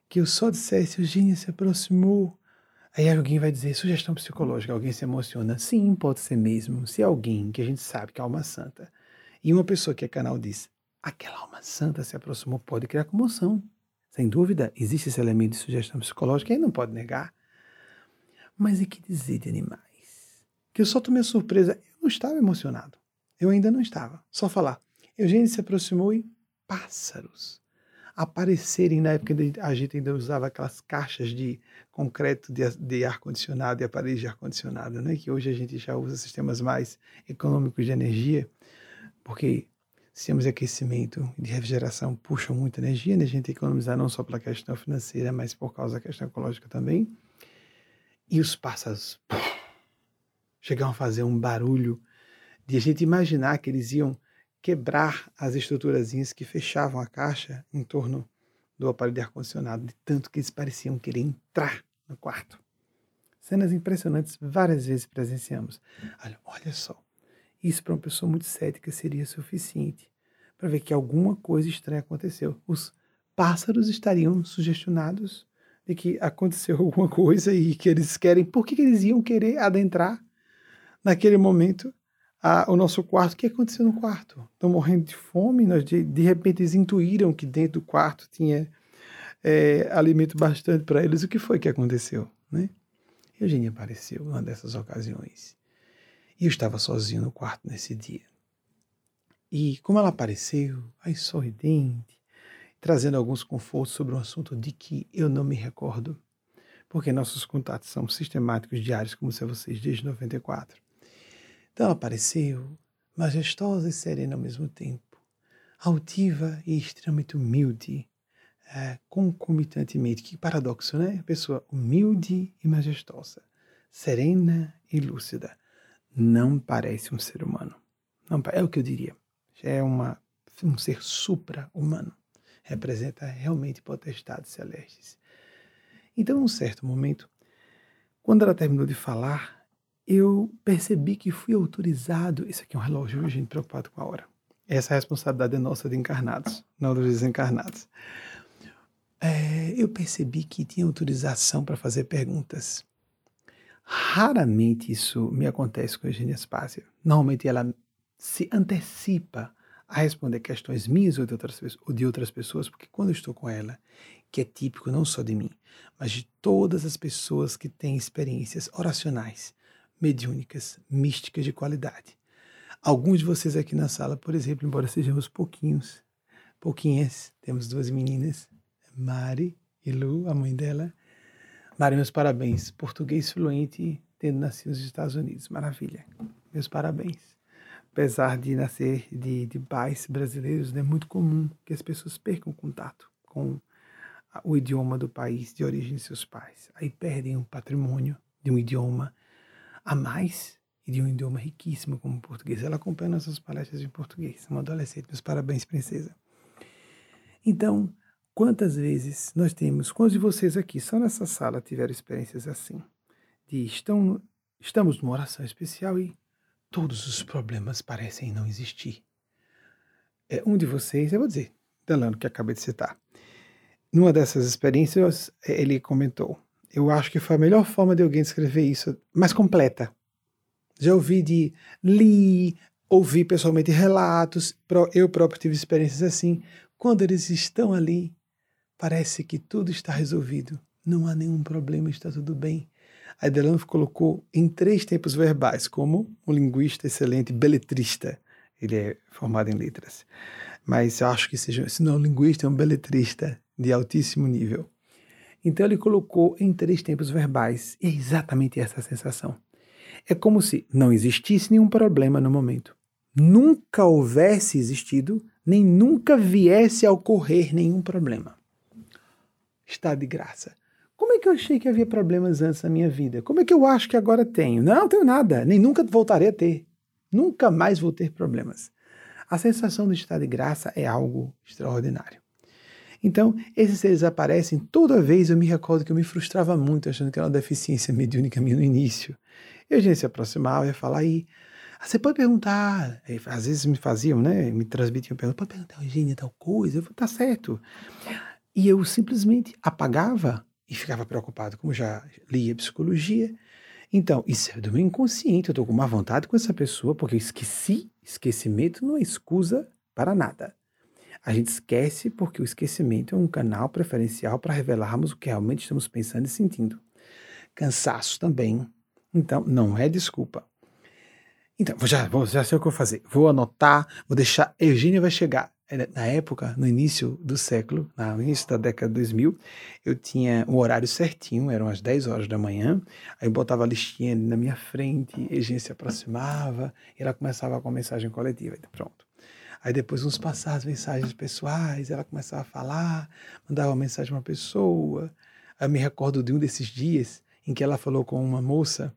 que eu só dissesse, Eugênia se aproximou. Aí alguém vai dizer, sugestão psicológica, alguém se emociona. Sim, pode ser mesmo. Se alguém que a gente sabe que é alma santa, e uma pessoa que é canal diz, aquela alma santa se aproximou, pode criar comoção. Sem dúvida, existe esse elemento de sugestão psicológica, aí não pode negar. Mas e que dizer de animais? Que eu só tomei a surpresa, eu não estava emocionado. Eu ainda não estava. Só falar. Eugênio se aproximou e pássaros aparecerem na época a gente ainda usava aquelas caixas de concreto de, de ar-condicionado e aparelhos de ar-condicionado, né? que hoje a gente já usa sistemas mais econômicos de energia, porque sistemas de aquecimento e de refrigeração puxam muita energia, né? a gente tem que economizar não só pela questão financeira, mas por causa da questão ecológica também. E os pássaros chegaram a fazer um barulho de a gente imaginar que eles iam quebrar as estruturazinhas que fechavam a caixa em torno do aparelho de ar-condicionado, de tanto que eles pareciam querer entrar no quarto. Cenas impressionantes, várias vezes presenciamos. Olha, olha só, isso para uma pessoa muito cética seria suficiente para ver que alguma coisa estranha aconteceu. Os pássaros estariam sugestionados de que aconteceu alguma coisa e que eles querem. Por que, que eles iam querer adentrar naquele momento a, o nosso quarto? O que aconteceu no quarto? Estão morrendo de fome? Nós de, de repente eles intuíram que dentro do quarto tinha é, alimento bastante para eles. O que foi que aconteceu? Né? Eugênia apareceu numa dessas ocasiões e eu estava sozinho no quarto nesse dia. E como ela apareceu, aí sorridente, trazendo alguns confortos sobre um assunto de que eu não me recordo, porque nossos contatos são sistemáticos diários, como se vocês desde 94. Então apareceu, majestosa e serena ao mesmo tempo, altiva e extremamente humilde, é, concomitantemente. Que paradoxo, né? Pessoa humilde e majestosa, serena e lúcida não parece um ser humano. Não, é o que eu diria. É uma um ser supra-humano. Representa realmente potestades celestes. Então, num certo momento, quando ela terminou de falar, eu percebi que fui autorizado. Isso aqui é um relógio, gente? Preocupado com a hora. Essa responsabilidade é nossa de encarnados, não dos desencarnados. É, eu percebi que tinha autorização para fazer perguntas. Raramente isso me acontece com a Eugênia Spácia. Normalmente ela se antecipa a responder questões minhas ou de, outras, ou de outras pessoas, porque quando eu estou com ela, que é típico não só de mim, mas de todas as pessoas que têm experiências oracionais, mediúnicas, místicas de qualidade. Alguns de vocês aqui na sala, por exemplo, embora sejamos pouquinhos, pouquinhas, temos duas meninas, Mari e Lu, a mãe dela. Mari, meus parabéns. Português fluente, tendo nascido nos Estados Unidos. Maravilha. Meus parabéns. Apesar de nascer de, de pais brasileiros, é muito comum que as pessoas percam contato com o idioma do país de origem de seus pais. Aí perdem o patrimônio de um idioma a mais e de um idioma riquíssimo como o português. Ela acompanha nossas palestras em português. Uma adolescente. Meus parabéns, princesa. Então, quantas vezes nós temos, quantos de vocês aqui, só nessa sala, tiveram experiências assim? De estão, estamos numa oração especial e todos os problemas parecem não existir. É, um de vocês, eu vou dizer, Delano, que acabei de citar. Numa dessas experiências, ele comentou: Eu acho que foi a melhor forma de alguém descrever isso, mais completa. Já ouvi de li, ouvi pessoalmente relatos, eu próprio tive experiências assim. Quando eles estão ali, parece que tudo está resolvido. Não há nenhum problema, está tudo bem. A Delano colocou em três tempos verbais, como um linguista excelente, beletrista. Ele é formado em letras. Mas eu acho que seja, se não é linguista, é um beletrista de altíssimo nível. Então ele colocou em três tempos verbais. E é exatamente essa sensação. É como se não existisse nenhum problema no momento. Nunca houvesse existido, nem nunca viesse a ocorrer nenhum problema. Está de graça. Como é que eu achei que havia problemas antes na minha vida? Como é que eu acho que agora tenho? Não, não tenho nada, nem nunca voltarei a ter. Nunca mais vou ter problemas. A sensação de estar de graça é algo extraordinário. Então, esses seres aparecem toda vez. Eu me recordo que eu me frustrava muito, achando que era uma deficiência mediúnica minha no início. E a gente se aproximava e ia falar, aí, ah, você pode perguntar. Às vezes me faziam, né? Me transmitiam perguntas, pode perguntar, Eugênia, tal coisa? Eu falei, tá certo. E eu simplesmente apagava e ficava preocupado, como já lia psicologia. Então, isso é do meu inconsciente, eu estou com uma vontade com essa pessoa, porque eu esqueci. Esquecimento não é excusa para nada. A gente esquece porque o esquecimento é um canal preferencial para revelarmos o que realmente estamos pensando e sentindo. Cansaço também então, não é desculpa. Então, já, vou, já sei o que eu vou fazer. Vou anotar, vou deixar. Eugênia vai chegar. Na época, no início do século, no início da década de 2000, eu tinha um horário certinho, eram as 10 horas da manhã. Aí eu botava a listinha na minha frente, Eugênia se aproximava, e ela começava com a mensagem coletiva. Pronto. Aí depois uns passar as mensagens pessoais, ela começava a falar, mandava uma mensagem para uma pessoa. Aí eu me recordo de um desses dias em que ela falou com uma moça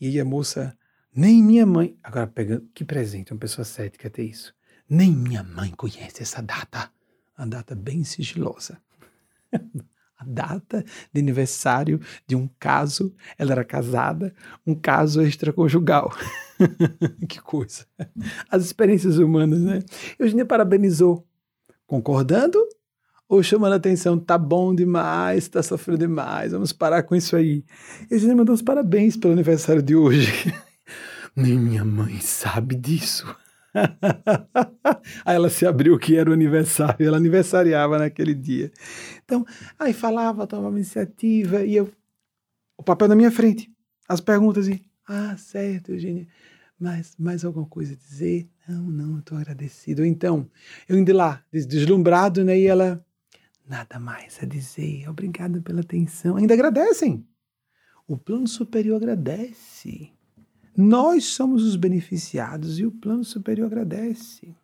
e a moça, nem minha mãe. Agora, pegando, que presente, uma pessoa cética ter isso. Nem minha mãe conhece essa data. A data bem sigilosa. a data de aniversário de um caso, ela era casada, um caso extraconjugal. que coisa. As experiências humanas, né? Eugênia parabenizou, concordando ou chamando a atenção, tá bom demais, tá sofrendo demais, vamos parar com isso aí. E a gente mandou os parabéns pelo aniversário de hoje. Nem minha mãe sabe disso. aí ela se abriu que era o aniversário, ela aniversariava naquele dia. Então, aí falava, tomava iniciativa, e eu, o papel na minha frente, as perguntas, e, ah, certo, Eugênia, mas mais alguma coisa a dizer? Não, não, estou agradecido. Então, eu indo lá, deslumbrado, né, e ela, Nada mais a dizer. Obrigado pela atenção. Ainda agradecem. O plano superior agradece. Nós somos os beneficiados e o plano superior agradece.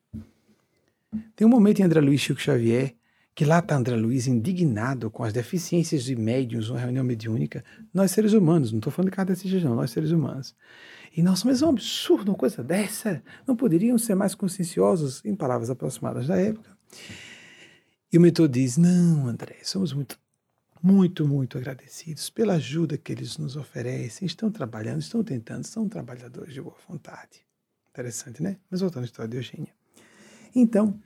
Tem um momento em André Luiz Chico Xavier que lá está André Luiz indignado com as deficiências de médiums numa reunião mediúnica, nós seres humanos, não estou falando de cardecistas não, nós seres humanos. E nós somos um absurdo, uma coisa dessa. Não poderiam ser mais conscienciosos, em palavras aproximadas da época. E o mentor diz: Não, André, somos muito, muito, muito agradecidos pela ajuda que eles nos oferecem. Estão trabalhando, estão tentando, são trabalhadores de boa vontade. Interessante, né? Mas voltando à história de Eugênia. Então,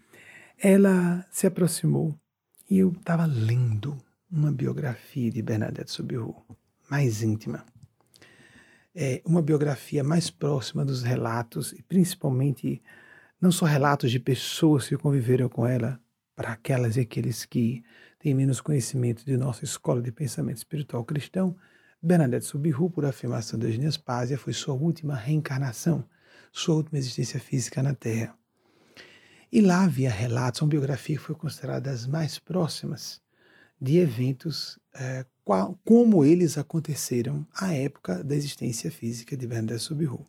ela se aproximou e eu estava lendo uma biografia de Bernadette Soubirous, mais íntima. É uma biografia mais próxima dos relatos, e principalmente não só relatos de pessoas que conviveram com ela, para aquelas e aqueles que têm menos conhecimento de nossa escola de pensamento espiritual cristão, Bernadette Soubirous, por afirmação de Eugênia Spásia, foi sua última reencarnação, sua última existência física na Terra. E lá havia relatos, uma biografia que foi considerada das mais próximas de eventos é, qual, como eles aconteceram à época da existência física de Bernadette Soubirous.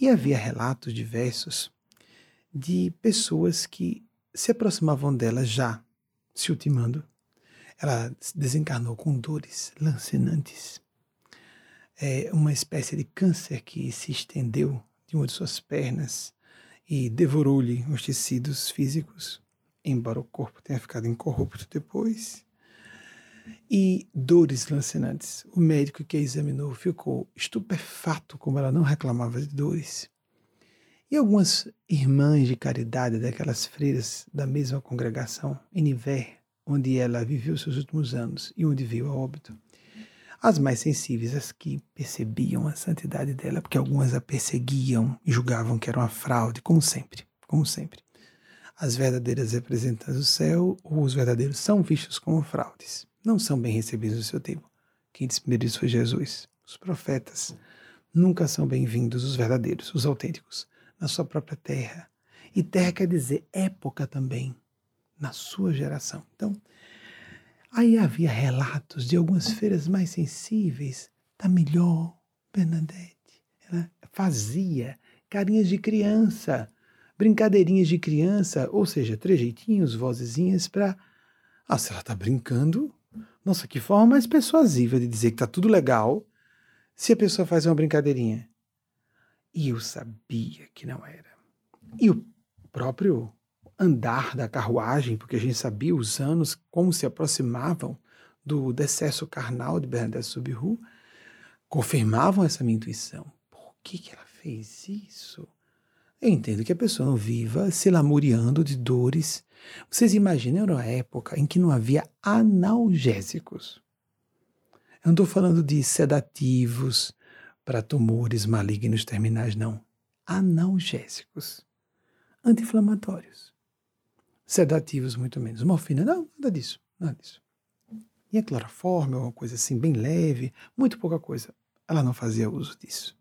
E havia relatos diversos de pessoas que se aproximavam dela já se ultimando. Ela desencarnou com dores lancinantes, é, uma espécie de câncer que se estendeu de uma de suas pernas e devorou-lhe os tecidos físicos, embora o corpo tenha ficado incorrupto depois. E dores lancinantes. O médico que a examinou ficou estupefato como ela não reclamava de dores. E algumas irmãs de caridade daquelas freiras da mesma congregação, em Niver, onde ela viveu seus últimos anos e onde veio a óbito, as mais sensíveis, as que percebiam a santidade dela, porque algumas a perseguiam e julgavam que era uma fraude, como sempre, como sempre. As verdadeiras representantes do céu, ou os verdadeiros, são vistos como fraudes. Não são bem recebidos no seu tempo. Quem disse primeiro isso foi Jesus. Os profetas nunca são bem-vindos, os verdadeiros, os autênticos, na sua própria terra. E terra quer dizer época também, na sua geração. Então, Aí havia relatos de algumas feiras mais sensíveis da melhor Bernadette. Ela fazia carinhas de criança, brincadeirinhas de criança, ou seja, trejeitinhos, vozezinhas para. Ah, se ela está brincando, nossa, que forma mais persuasiva de dizer que está tudo legal se a pessoa faz uma brincadeirinha. E eu sabia que não era. E o próprio andar da carruagem, porque a gente sabia os anos como se aproximavam do decesso carnal de Bernadette Subiru, confirmavam essa minha intuição. Por que, que ela fez isso? Eu entendo que a pessoa não viva se lamuriando de dores. Vocês imaginam uma época em que não havia analgésicos. Eu não estou falando de sedativos para tumores malignos terminais, não. Analgésicos. Anti-inflamatórios sedativos muito menos. Morfina, não, nada disso, nada disso. E a cloroforme, uma coisa assim bem leve, muito pouca coisa. Ela não fazia uso disso.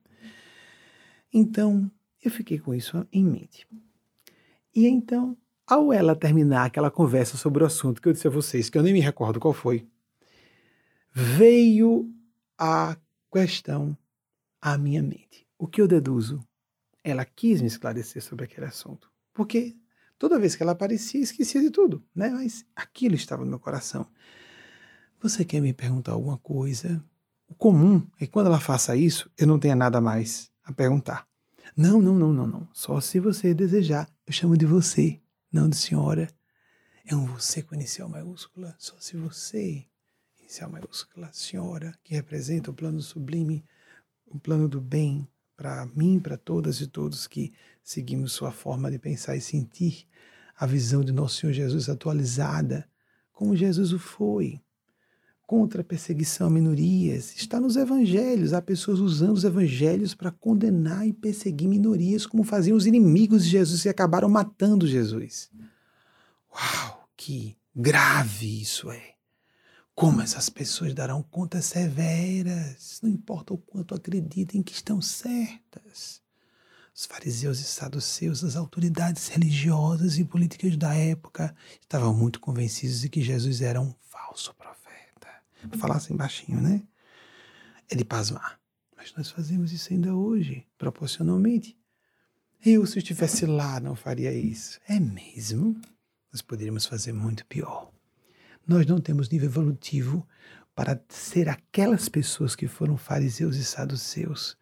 Então, eu fiquei com isso em mente. E então, ao ela terminar aquela conversa sobre o assunto que eu disse a vocês, que eu nem me recordo qual foi, veio a questão à minha mente. O que eu deduzo? Ela quis me esclarecer sobre aquele assunto. Porque Toda vez que ela aparecia, esquecia de tudo, né? Mas aquilo estava no meu coração. Você quer me perguntar alguma coisa? O comum é que quando ela faça isso, eu não tenha nada mais a perguntar. Não, não, não, não, não. Só se você desejar. Eu chamo de você, não de senhora. É um você com inicial maiúscula. Só se você, inicial maiúscula, senhora, que representa o plano sublime, o plano do bem, para mim, para todas e todos que seguimos sua forma de pensar e sentir, a visão de nosso Senhor Jesus atualizada, como Jesus o foi, contra a perseguição a minorias. Está nos evangelhos, há pessoas usando os evangelhos para condenar e perseguir minorias, como faziam os inimigos de Jesus e acabaram matando Jesus. Uau, que grave isso é! Como essas pessoas darão contas severas, não importa o quanto acreditem que estão certas. Os fariseus e saduceus, as autoridades religiosas e políticas da época, estavam muito convencidos de que Jesus era um falso profeta. Falassem baixinho, né? É de pasmar. Mas nós fazemos isso ainda hoje, proporcionalmente. Eu, se estivesse lá, não faria isso. É mesmo? nós poderíamos fazer muito pior. Nós não temos nível evolutivo para ser aquelas pessoas que foram fariseus e saduceus,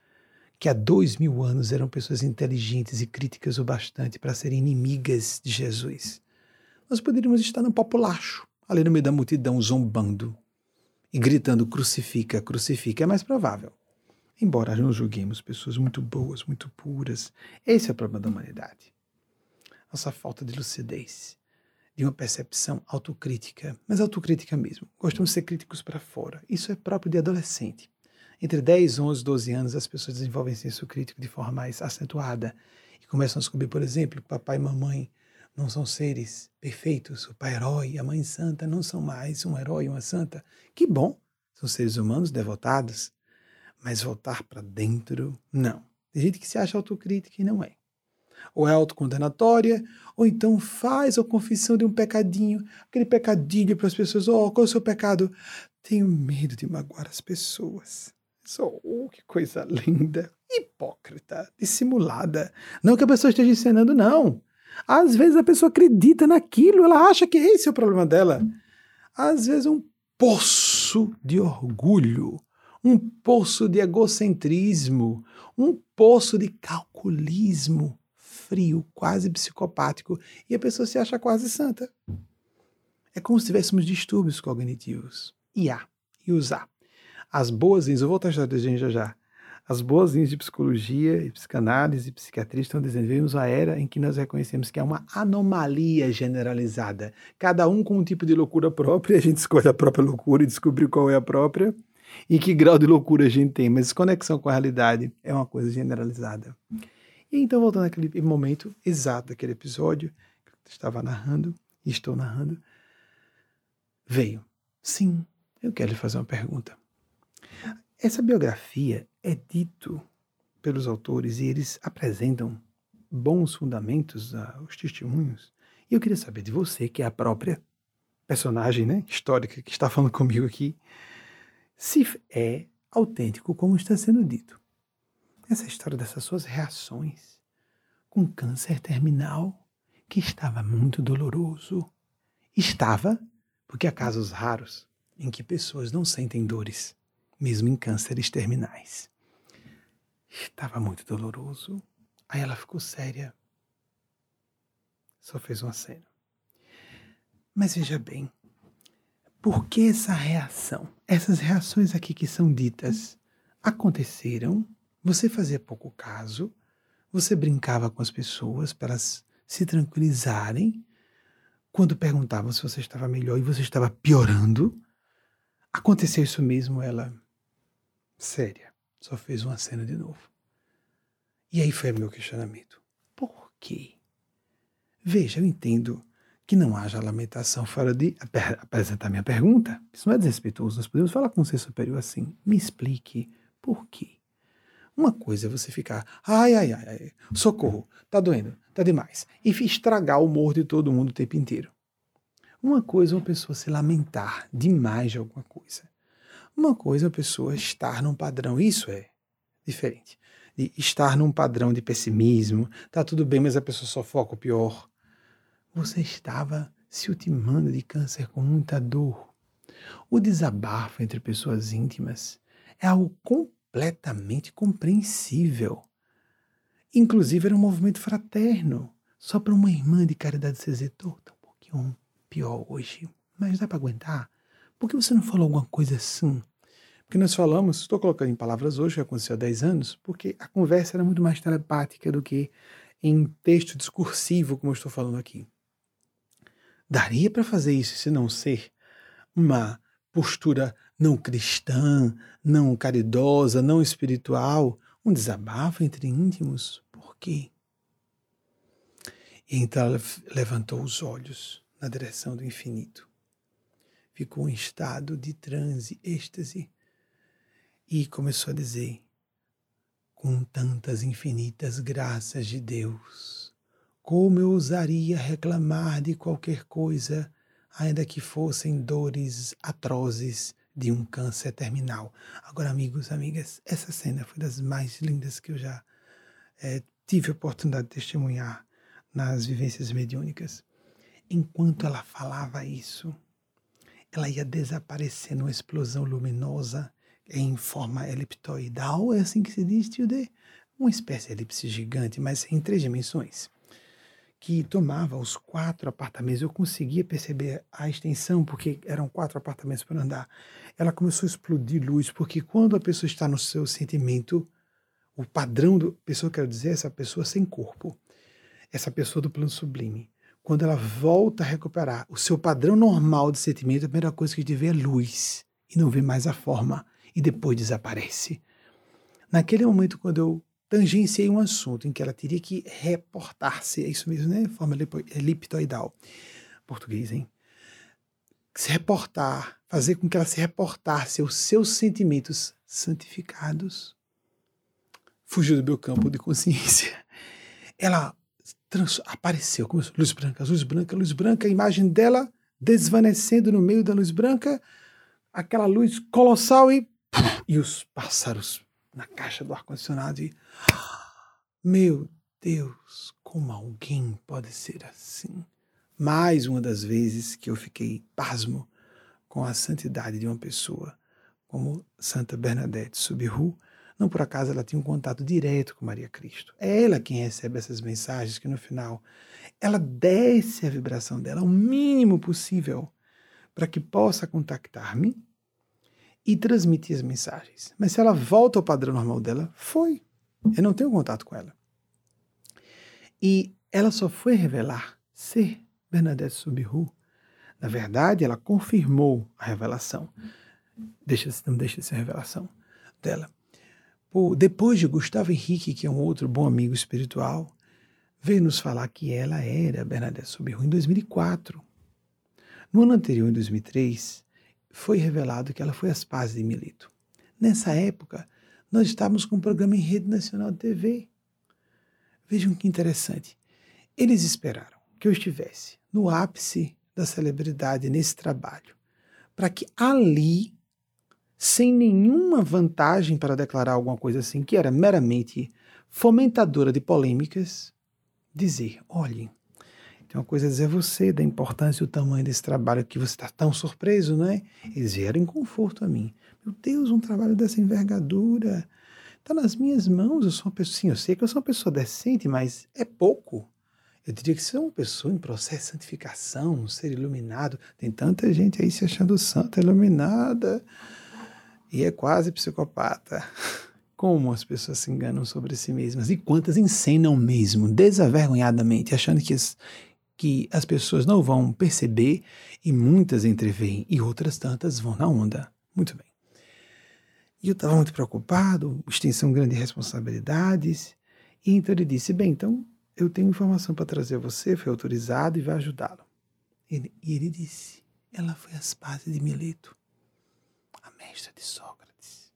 que há dois mil anos eram pessoas inteligentes e críticas o bastante para serem inimigas de Jesus. Nós poderíamos estar no populacho, ali no meio da multidão, zombando e gritando crucifica, crucifica. É mais provável. Embora não julguemos pessoas muito boas, muito puras, esse é o problema da humanidade. Nossa falta de lucidez de uma percepção autocrítica, mas autocrítica mesmo. Gostamos de ser críticos para fora. Isso é próprio de adolescente. Entre 10, 11, 12 anos, as pessoas desenvolvem senso crítico de forma mais acentuada e começam a descobrir, por exemplo, que papai e mamãe não são seres perfeitos. O pai herói e a mãe santa não são mais um herói e uma santa. Que bom! São seres humanos devotados. Mas voltar para dentro, não. Tem gente que se acha autocrítica e não é ou é autocondenatória, ou então faz a confissão de um pecadinho, aquele pecadilho para as pessoas, oh, qual é o seu pecado? Tenho medo de magoar as pessoas. Só, oh, que coisa linda, hipócrita, dissimulada. Não que a pessoa esteja ensinando, não. Às vezes a pessoa acredita naquilo, ela acha que esse é o problema dela. Às vezes um poço de orgulho, um poço de egocentrismo, um poço de calculismo frio, quase psicopático, e a pessoa se acha quase santa. É como se tivéssemos distúrbios cognitivos. E há, e usar. As boazinhas, eu vou voltar a gente já já. As boazinhas de psicologia e psicanálise e psiquiatria estão dizendo vivemos a era em que nós reconhecemos que há uma anomalia generalizada. Cada um com um tipo de loucura própria, a gente escolhe a própria loucura e descobre qual é a própria e que grau de loucura a gente tem, mas conexão com a realidade é uma coisa generalizada. E então, voltando àquele momento exato daquele episódio que eu estava narrando, e estou narrando, veio. Sim, eu quero lhe fazer uma pergunta. Essa biografia é dito pelos autores e eles apresentam bons fundamentos aos testemunhos. E eu queria saber de você, que é a própria personagem né, histórica que está falando comigo aqui, se é autêntico como está sendo dito essa história dessas suas reações com câncer terminal, que estava muito doloroso. Estava, porque há casos raros em que pessoas não sentem dores, mesmo em cânceres terminais. Estava muito doloroso. Aí ela ficou séria. Só fez uma cena. Mas veja bem, por que essa reação? Essas reações aqui que são ditas aconteceram você fazia pouco caso, você brincava com as pessoas para elas se tranquilizarem. Quando perguntavam se você estava melhor e você estava piorando, aconteceu isso mesmo, ela séria, só fez uma cena de novo. E aí foi o meu questionamento. Por quê? Veja, eu entendo que não haja lamentação fora de apresentar minha pergunta. Isso não é desrespeitoso. Nós podemos falar com um ser superior assim. Me explique por quê. Uma coisa é você ficar, ai, ai, ai, ai socorro, tá doendo, tá demais. E estragar o humor de todo mundo o tempo inteiro. Uma coisa é uma pessoa se lamentar demais de alguma coisa. Uma coisa é uma pessoa estar num padrão, isso é diferente. De estar num padrão de pessimismo, tá tudo bem, mas a pessoa só foca o pior. Você estava se ultimando de câncer com muita dor. O desabafo entre pessoas íntimas é algo completamente completamente compreensível. Inclusive era um movimento fraterno. Só para uma irmã de caridade se hesitou. Tá um pouquinho pior hoje. Mas dá para aguentar? Por que você não falou alguma coisa assim? Porque nós falamos, estou colocando em palavras hoje, que aconteceu há 10 anos, porque a conversa era muito mais telepática do que em texto discursivo, como eu estou falando aqui. Daria para fazer isso se não ser uma postura não cristã, não caridosa, não espiritual, um desabafo entre íntimos. Por quê? E então ela levantou os olhos na direção do infinito. Ficou em estado de transe, êxtase, e começou a dizer: Com tantas infinitas graças de Deus, como eu ousaria reclamar de qualquer coisa ainda que fossem dores atrozes de um câncer terminal. Agora, amigos, amigas, essa cena foi das mais lindas que eu já é, tive a oportunidade de testemunhar nas vivências mediúnicas. enquanto ela falava isso, ela ia desaparecer numa explosão luminosa em forma eliptoidal, é assim que se diz, tio D? Uma espécie de elipse gigante, mas em três dimensões, que tomava os quatro apartamentos. Eu conseguia perceber a extensão, porque eram quatro apartamentos para andar. Ela começou a explodir luz, porque quando a pessoa está no seu sentimento, o padrão do pessoa, quero dizer, essa pessoa sem corpo, essa pessoa do plano sublime, quando ela volta a recuperar o seu padrão normal de sentimento, a primeira coisa que a gente vê é luz e não vê mais a forma e depois desaparece. Naquele momento, quando eu tangenciei um assunto em que ela teria que reportar-se, é isso mesmo, né? Forma eliptoidal. Português, hein? Se reportar, fazer com que ela se reportasse aos seus sentimentos santificados. Fugiu do meu campo de consciência. Ela apareceu, começou, luz branca, luz branca, luz branca, a imagem dela desvanecendo no meio da luz branca, aquela luz colossal e, e os pássaros na caixa do ar-condicionado e meu Deus, como alguém pode ser assim? Mais uma das vezes que eu fiquei pasmo com a santidade de uma pessoa como Santa Bernadette Subiru, não por acaso ela tinha um contato direto com Maria Cristo. É ela quem recebe essas mensagens que no final ela desce a vibração dela o mínimo possível para que possa contactar-me e transmitir as mensagens. Mas se ela volta ao padrão normal dela, foi. Eu não tenho contato com ela. E ela só foi revelar ser Bernadette Subiru. Na verdade, ela confirmou a revelação. Deixa, não deixa de ser revelação dela. Pô, depois de Gustavo Henrique, que é um outro bom amigo espiritual, veio nos falar que ela era Bernadette Soberro em 2004. No ano anterior, em 2003, foi revelado que ela foi às pazes de Milito. Nessa época, nós estávamos com um programa em rede nacional de TV. Vejam que interessante. Eles esperaram que eu estivesse no ápice da celebridade nesse trabalho, para que ali sem nenhuma vantagem para declarar alguma coisa assim, que era meramente fomentadora de polêmicas, dizer: olhe, tem uma coisa a dizer a você da importância e o tamanho desse trabalho que você está tão surpreso, não é? Eles vieram em conforto a mim. Meu Deus, um trabalho dessa envergadura. Está nas minhas mãos. Eu sou uma pessoa, sim, eu sei que eu sou uma pessoa decente, mas é pouco. Eu diria que você é uma pessoa em processo de santificação, um ser iluminado. Tem tanta gente aí se achando santa, iluminada e é quase psicopata. Como as pessoas se enganam sobre si mesmas e quantas encenam mesmo, desavergonhadamente, achando que que as pessoas não vão perceber e muitas entreveem e outras tantas vão na onda. Muito bem. E eu estava muito preocupado, extensão grande de responsabilidades, e então ele disse: Bem, então eu tenho informação para trazer a você, foi autorizado e vai ajudá-lo. e ele disse: Ela foi às pazes de Mileto mestra de Sócrates.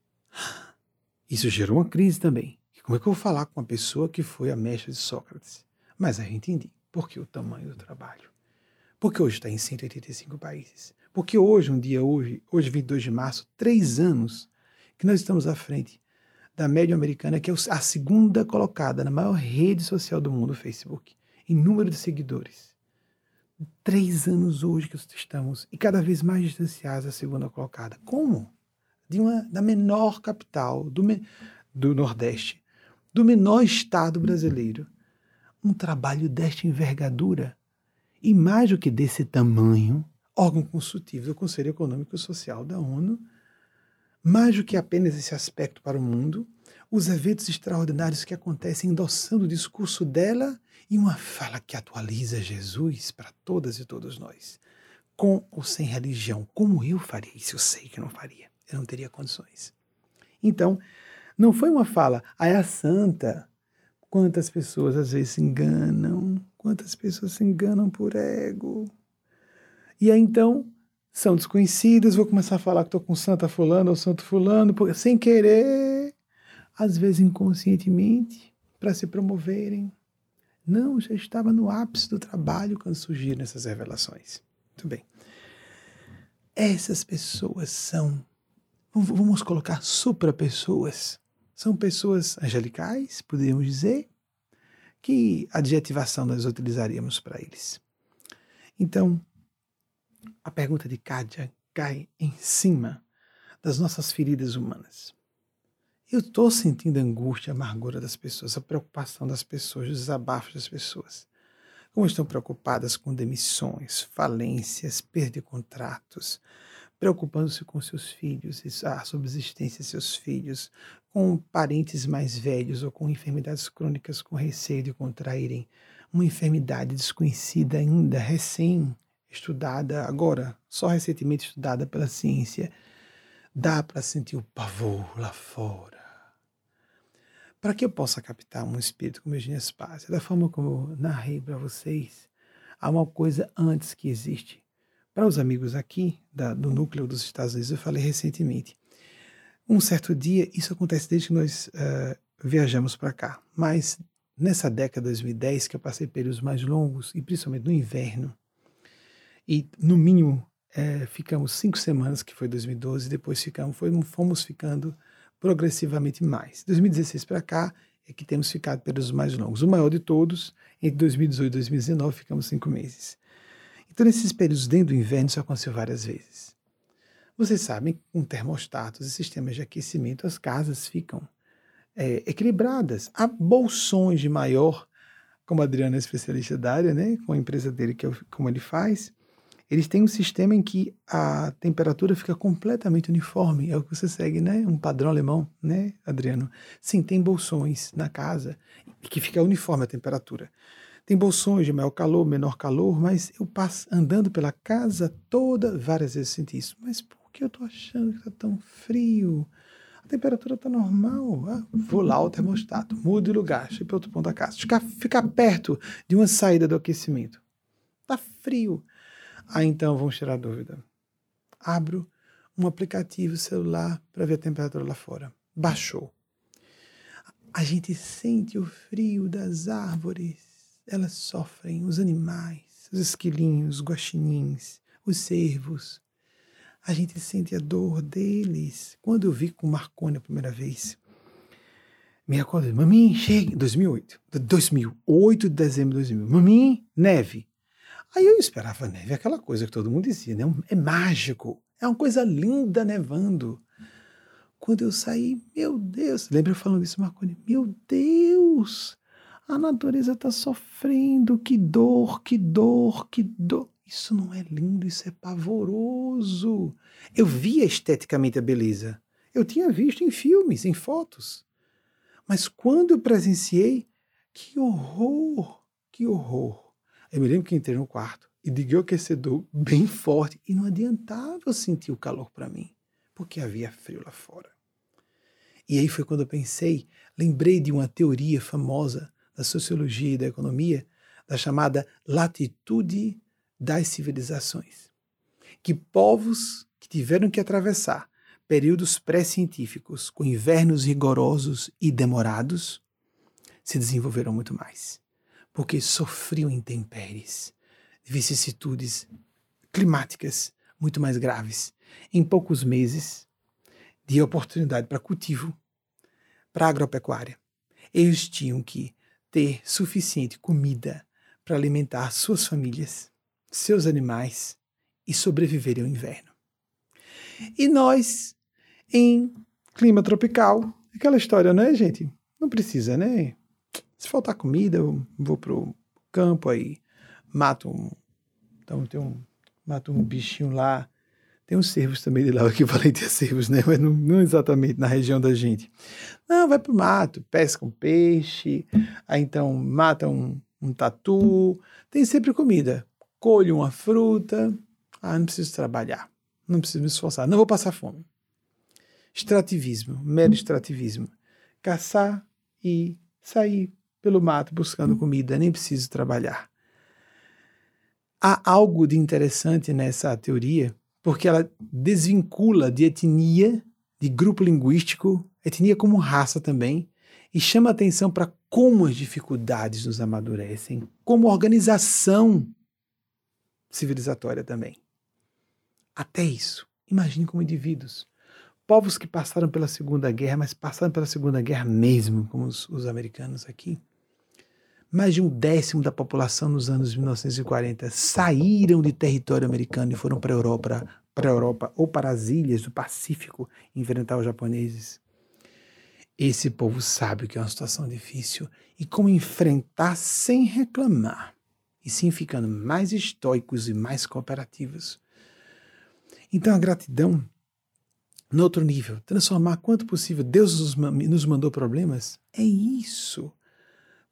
Isso gerou uma crise também. Como é que eu vou falar com uma pessoa que foi a mestra de Sócrates? Mas a gente entende. Por que o tamanho do trabalho? Porque hoje está em 185 países. Porque hoje, um dia hoje, hoje 22 de março, três anos que nós estamos à frente da média americana, que é a segunda colocada na maior rede social do mundo, o Facebook, em número de seguidores três anos hoje que estamos e cada vez mais distanciados da segunda colocada. Como? De uma, da menor capital do, do Nordeste, do menor estado brasileiro. Um trabalho desta envergadura e mais do que desse tamanho, órgão consultivo do Conselho Econômico e Social da ONU, mais do que apenas esse aspecto para o mundo, os eventos extraordinários que acontecem endossando o discurso dela e uma fala que atualiza Jesus para todas e todos nós. Com ou sem religião, como eu faria isso? Eu sei que não faria, eu não teria condições. Então, não foi uma fala, ah, a santa. Quantas pessoas às vezes se enganam, quantas pessoas se enganam por ego. E aí então, são desconhecidas, vou começar a falar que estou com Santa Fulano ou Santo Fulano, porque, sem querer, às vezes inconscientemente, para se promoverem, não, já estava no ápice do trabalho quando surgiram essas revelações. Muito bem. Essas pessoas são, vamos colocar supra-pessoas. São pessoas angelicais, poderíamos dizer. Que adjetivação nós utilizaríamos para eles? Então, a pergunta de Kádia cai em cima das nossas feridas humanas. Eu estou sentindo a angústia, a amargura das pessoas, a preocupação das pessoas, os desabafos das pessoas. Como estão preocupadas com demissões, falências, perda de contratos, preocupando-se com seus filhos, a subsistência de seus filhos, com parentes mais velhos ou com enfermidades crônicas com receio de contraírem uma enfermidade desconhecida ainda, recém estudada, agora, só recentemente estudada pela ciência. Dá para sentir o pavor lá fora para que eu possa captar um espírito como Eugênia Spazio, da forma como eu narrei para vocês, há uma coisa antes que existe. Para os amigos aqui da, do núcleo dos Estados Unidos, eu falei recentemente. Um certo dia, isso acontece desde que nós uh, viajamos para cá, mas nessa década de 2010, que eu passei períodos mais longos, e principalmente no inverno, e no mínimo é, ficamos cinco semanas, que foi 2012, depois ficamos, foi, fomos ficando progressivamente mais. 2016 para cá é que temos ficado períodos mais longos. O maior de todos, entre 2018 e 2019, ficamos cinco meses. Então, nesses períodos dentro do inverno, isso aconteceu várias vezes. Vocês sabem que com termostatos e sistemas de aquecimento, as casas ficam é, equilibradas. Há bolsões de maior, como a Adriana é especialista da área, né, com a empresa dele, que é como ele faz, eles têm um sistema em que a temperatura fica completamente uniforme. É o que você segue, né? Um padrão alemão, né, Adriano? Sim, tem bolsões na casa que fica uniforme a temperatura. Tem bolsões de maior calor, menor calor, mas eu passo andando pela casa toda, várias vezes senti isso. Mas por que eu tô achando que está tão frio? A temperatura está normal. Ah, vou lá ao termostato, mudo de lugar, chego para outro ponto da casa. Ficar perto de uma saída do aquecimento. Está frio. Ah, então vamos tirar a dúvida. Abro um aplicativo celular para ver a temperatura lá fora. Baixou. A gente sente o frio das árvores. Elas sofrem, os animais, os esquilinhos, os guaxinins, os cervos. A gente sente a dor deles. Quando eu vi com Marconi a primeira vez, me acordei. Mamim, chega. 2008. 2008 de dezembro de 2000. Mamim, neve. Aí eu esperava neve, aquela coisa que todo mundo dizia, né? É mágico, é uma coisa linda nevando. Quando eu saí, meu Deus, lembra eu falando isso, Marconi? Meu Deus, a natureza está sofrendo, que dor, que dor, que dor. Isso não é lindo, isso é pavoroso. Eu via esteticamente a beleza. Eu tinha visto em filmes, em fotos. Mas quando eu presenciei, que horror, que horror. Eu me lembro que entrei no quarto e liguei o aquecedor bem forte e não adiantava eu sentir o calor para mim, porque havia frio lá fora. E aí foi quando eu pensei, lembrei de uma teoria famosa da sociologia e da economia, da chamada latitude das civilizações, que povos que tiveram que atravessar períodos pré-científicos com invernos rigorosos e demorados se desenvolveram muito mais porque sofriam intempéries, vicissitudes climáticas muito mais graves. Em poucos meses de oportunidade para cultivo, para agropecuária, eles tinham que ter suficiente comida para alimentar suas famílias, seus animais e sobreviver ao inverno. E nós, em clima tropical, aquela história, né, gente? Não precisa, né? Se faltar comida, eu vou pro campo aí, mato um. Então tem um. Mato um bichinho lá. Tem uns cervos também de lá, o equivalente a cervos, né? Mas não, não, exatamente na região da gente. Não, vai pro mato, pesca um peixe, aí então mata um, um tatu. Tem sempre comida. Colho uma fruta. Ah, não preciso trabalhar. Não preciso me esforçar. Não vou passar fome. Extrativismo, mero extrativismo. Caçar e sair pelo mato buscando comida, nem preciso trabalhar. Há algo de interessante nessa teoria, porque ela desvincula de etnia, de grupo linguístico, etnia como raça também, e chama atenção para como as dificuldades nos amadurecem, como organização civilizatória também. Até isso. Imagine como indivíduos. Povos que passaram pela Segunda Guerra, mas passaram pela Segunda Guerra mesmo, como os, os americanos aqui mais de um décimo da população nos anos 1940 saíram de território americano e foram para a Europa, para a Europa ou para as ilhas do Pacífico enfrentar os japoneses. Esse povo sabe que é uma situação difícil e como enfrentar sem reclamar, e sim ficando mais estoicos e mais cooperativos. Então a gratidão, no outro nível, transformar quanto possível, Deus nos, nos mandou problemas, é isso.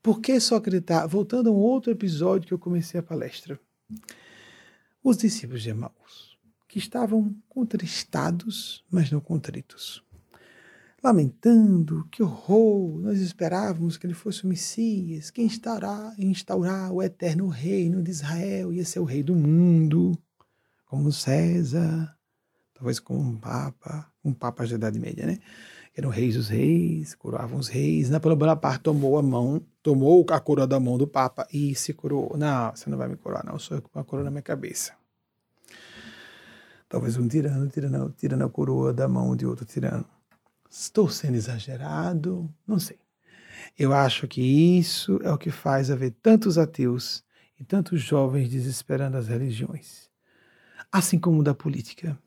Por que só acreditar? Voltando a um outro episódio que eu comecei a palestra. Os discípulos de Emaús, que estavam contristados, mas não contritos. Lamentando, que horror, nós esperávamos que ele fosse o Messias, que instaurar, instaurar o eterno reino de Israel, ia ser o rei do mundo, como César, talvez como um papa, um papa da Idade Média, né? Eram reis dos reis, curavam os reis. Napoleão Bonaparte tomou a mão, tomou a coroa da mão do Papa e se curou. Não, você não vai me curar, não, sou eu com a coroa na minha cabeça. Talvez um tirano tirando, tirando a coroa da mão de outro tirano. Estou sendo exagerado? Não sei. Eu acho que isso é o que faz haver tantos ateus e tantos jovens desesperando as religiões, assim como da política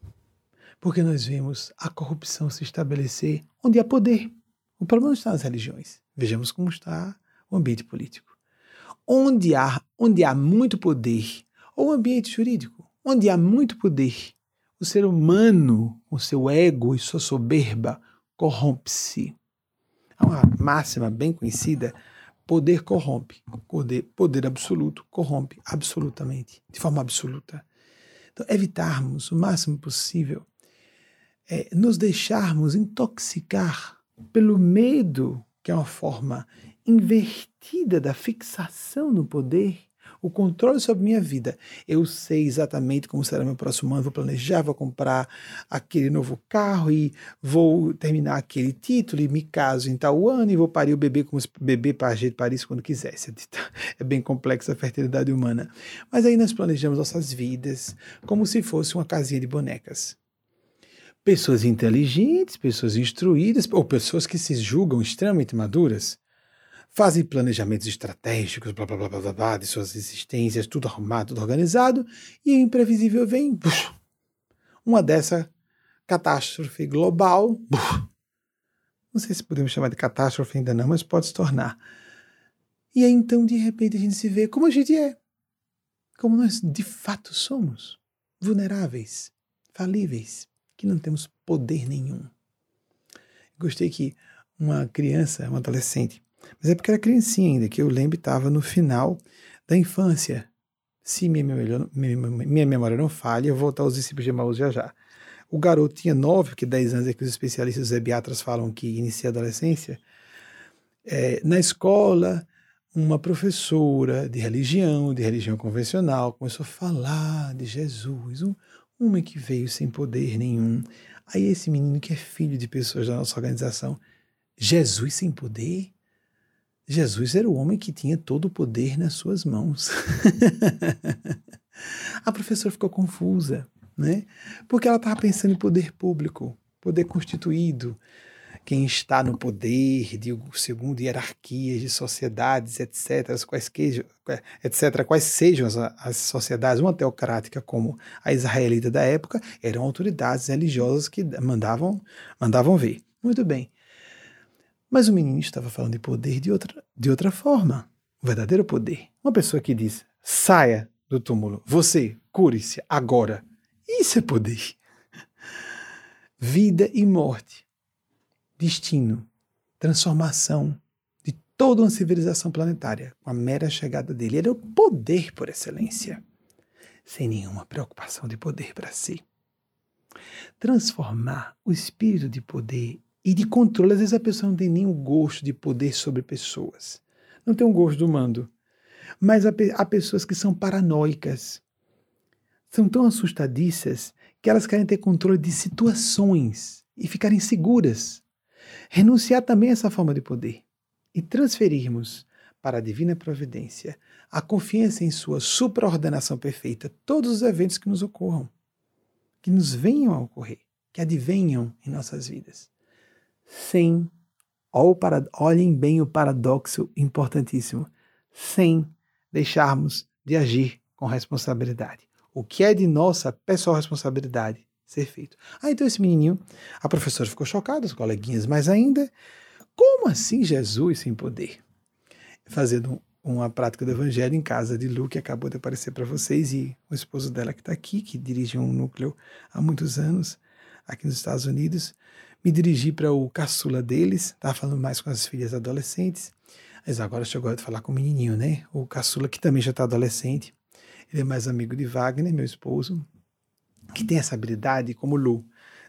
porque nós vemos a corrupção se estabelecer onde há poder. O problema não está nas religiões. Vejamos como está o ambiente político. Onde há, onde há muito poder, ou o ambiente jurídico, onde há muito poder, o ser humano, com seu ego e sua soberba, corrompe-se. Há uma máxima bem conhecida: poder corrompe. Poder, poder absoluto corrompe absolutamente, de forma absoluta. Então, evitarmos o máximo possível é, nos deixarmos intoxicar pelo medo, que é uma forma invertida da fixação no poder, o controle sobre minha vida. Eu sei exatamente como será meu próximo ano, vou planejar, vou comprar aquele novo carro e vou terminar aquele título e me caso em tal ano e vou parir o bebê como bebê para gente Paris quando quisesse. É bem complexa a fertilidade humana. Mas aí nós planejamos nossas vidas como se fosse uma casinha de bonecas pessoas inteligentes, pessoas instruídas, ou pessoas que se julgam extremamente maduras, fazem planejamentos estratégicos, blá blá blá blá, blá de suas existências, tudo arrumado, tudo organizado, e o imprevisível vem. uma dessa catástrofe global. não sei se podemos chamar de catástrofe ainda não, mas pode se tornar. E aí então, de repente, a gente se vê como a gente é. Como nós de fato somos. Vulneráveis, falíveis, que não temos poder nenhum. Gostei que uma criança, uma adolescente, mas é porque era criancinha ainda, que eu lembro estava no final da infância. Se minha memória, minha memória não falha, eu vou voltar aos discípulos de Emaús já já. O garoto tinha nove, porque dez anos é que os especialistas ebiatras falam que inicia a adolescência. É, na escola, uma professora de religião, de religião convencional, começou a falar de Jesus, um, uma que veio sem poder nenhum. Aí esse menino que é filho de pessoas da nossa organização, Jesus sem poder? Jesus era o homem que tinha todo o poder nas suas mãos. a professora ficou confusa, né? Porque ela estava pensando em poder público, poder constituído, quem está no poder, digo, segundo hierarquias de sociedades, etc., quais, que, etc., quais sejam as, as sociedades, uma teocrática como a israelita da época, eram autoridades religiosas que mandavam, mandavam ver. Muito bem. Mas o menino estava falando de poder de outra, de outra forma. O verdadeiro poder. Uma pessoa que diz, saia do túmulo, você, cure-se agora. Isso é poder. Vida e morte destino, transformação de toda uma civilização planetária com a mera chegada dele. Era o poder por excelência, sem nenhuma preocupação de poder para si. Transformar o espírito de poder e de controle. Às vezes a pessoa não tem nenhum gosto de poder sobre pessoas, não tem um gosto do mando. Mas há pessoas que são paranoicas, são tão assustadiças que elas querem ter controle de situações e ficarem seguras renunciar também a essa forma de poder e transferirmos para a divina providência a confiança em sua supraordenação perfeita todos os eventos que nos ocorram, que nos venham a ocorrer, que advenham em nossas vidas. Sem, olhem bem o paradoxo importantíssimo, sem deixarmos de agir com responsabilidade. O que é de nossa pessoal responsabilidade ser feito. Ah, então esse menininho, a professora ficou chocada, os coleguinhas mais ainda. Como assim Jesus sem poder? Fazendo uma prática do evangelho em casa de Lu, que acabou de aparecer para vocês, e o esposo dela que está aqui, que dirige um núcleo há muitos anos aqui nos Estados Unidos. Me dirigi para o caçula deles, estava falando mais com as filhas adolescentes, mas agora chegou a falar com o menininho, né? O caçula, que também já está adolescente. Ele é mais amigo de Wagner, meu esposo, que tem essa habilidade, como Lu,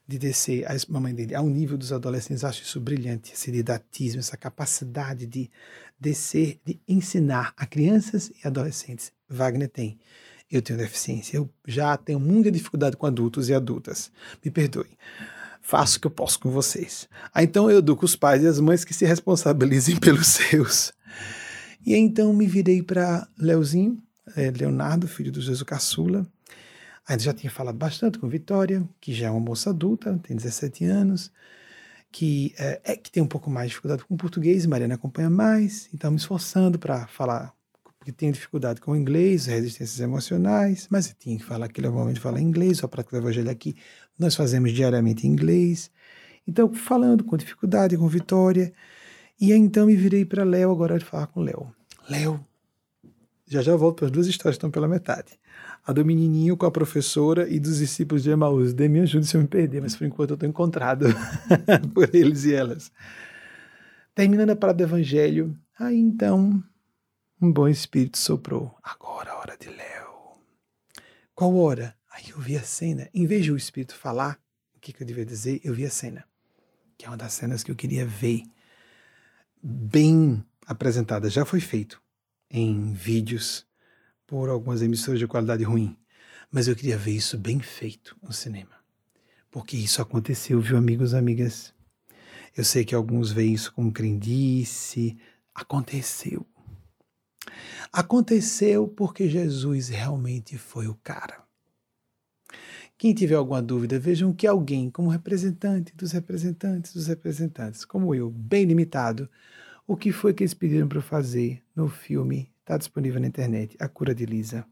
de descer a mamãe dele ao nível dos adolescentes. Acho isso brilhante, esse didatismo, essa capacidade de descer, de ensinar a crianças e adolescentes. Wagner tem. Eu tenho deficiência. Eu já tenho muita dificuldade com adultos e adultas. Me perdoe. Faço o que eu posso com vocês. Ah, então eu educo os pais e as mães que se responsabilizem pelos seus. E então me virei para Leozinho, é, Leonardo, filho do Jesus Caçula. Ainda já tinha falado bastante com Vitória, que já é uma moça adulta, tem 17 anos, que, é, é, que tem um pouco mais de dificuldade com o português, Mariana acompanha mais, então me esforçando para falar, porque tenho dificuldade com o inglês, resistências emocionais, mas eu tinha que falar aquele momento falar inglês, só para que o evangelho aqui nós fazemos diariamente em inglês. Então, falando com dificuldade com Vitória, e então me virei para Léo, agora de falar com Léo. Léo, já já volto para as duas histórias estão pela metade. A do menininho com a professora e dos discípulos de Emaús. Dê me ajude se eu me perder, mas por enquanto eu estou encontrado por eles e elas. Terminando a parada do evangelho, aí então um bom espírito soprou. Agora a hora de Léo. Qual hora? Aí eu vi a cena. Em vez de o espírito falar o que, que eu devia dizer, eu vi a cena. Que é uma das cenas que eu queria ver bem apresentada. Já foi feito em vídeos por algumas emissoras de qualidade ruim, mas eu queria ver isso bem feito no cinema. Porque isso aconteceu, viu, amigos e amigas? Eu sei que alguns veem isso como crendice. Aconteceu. Aconteceu porque Jesus realmente foi o cara. Quem tiver alguma dúvida, vejam que alguém, como representante dos representantes dos representantes, como eu, bem limitado, o que foi que eles pediram para eu fazer no filme? Está disponível na internet, A Cura de Lisa.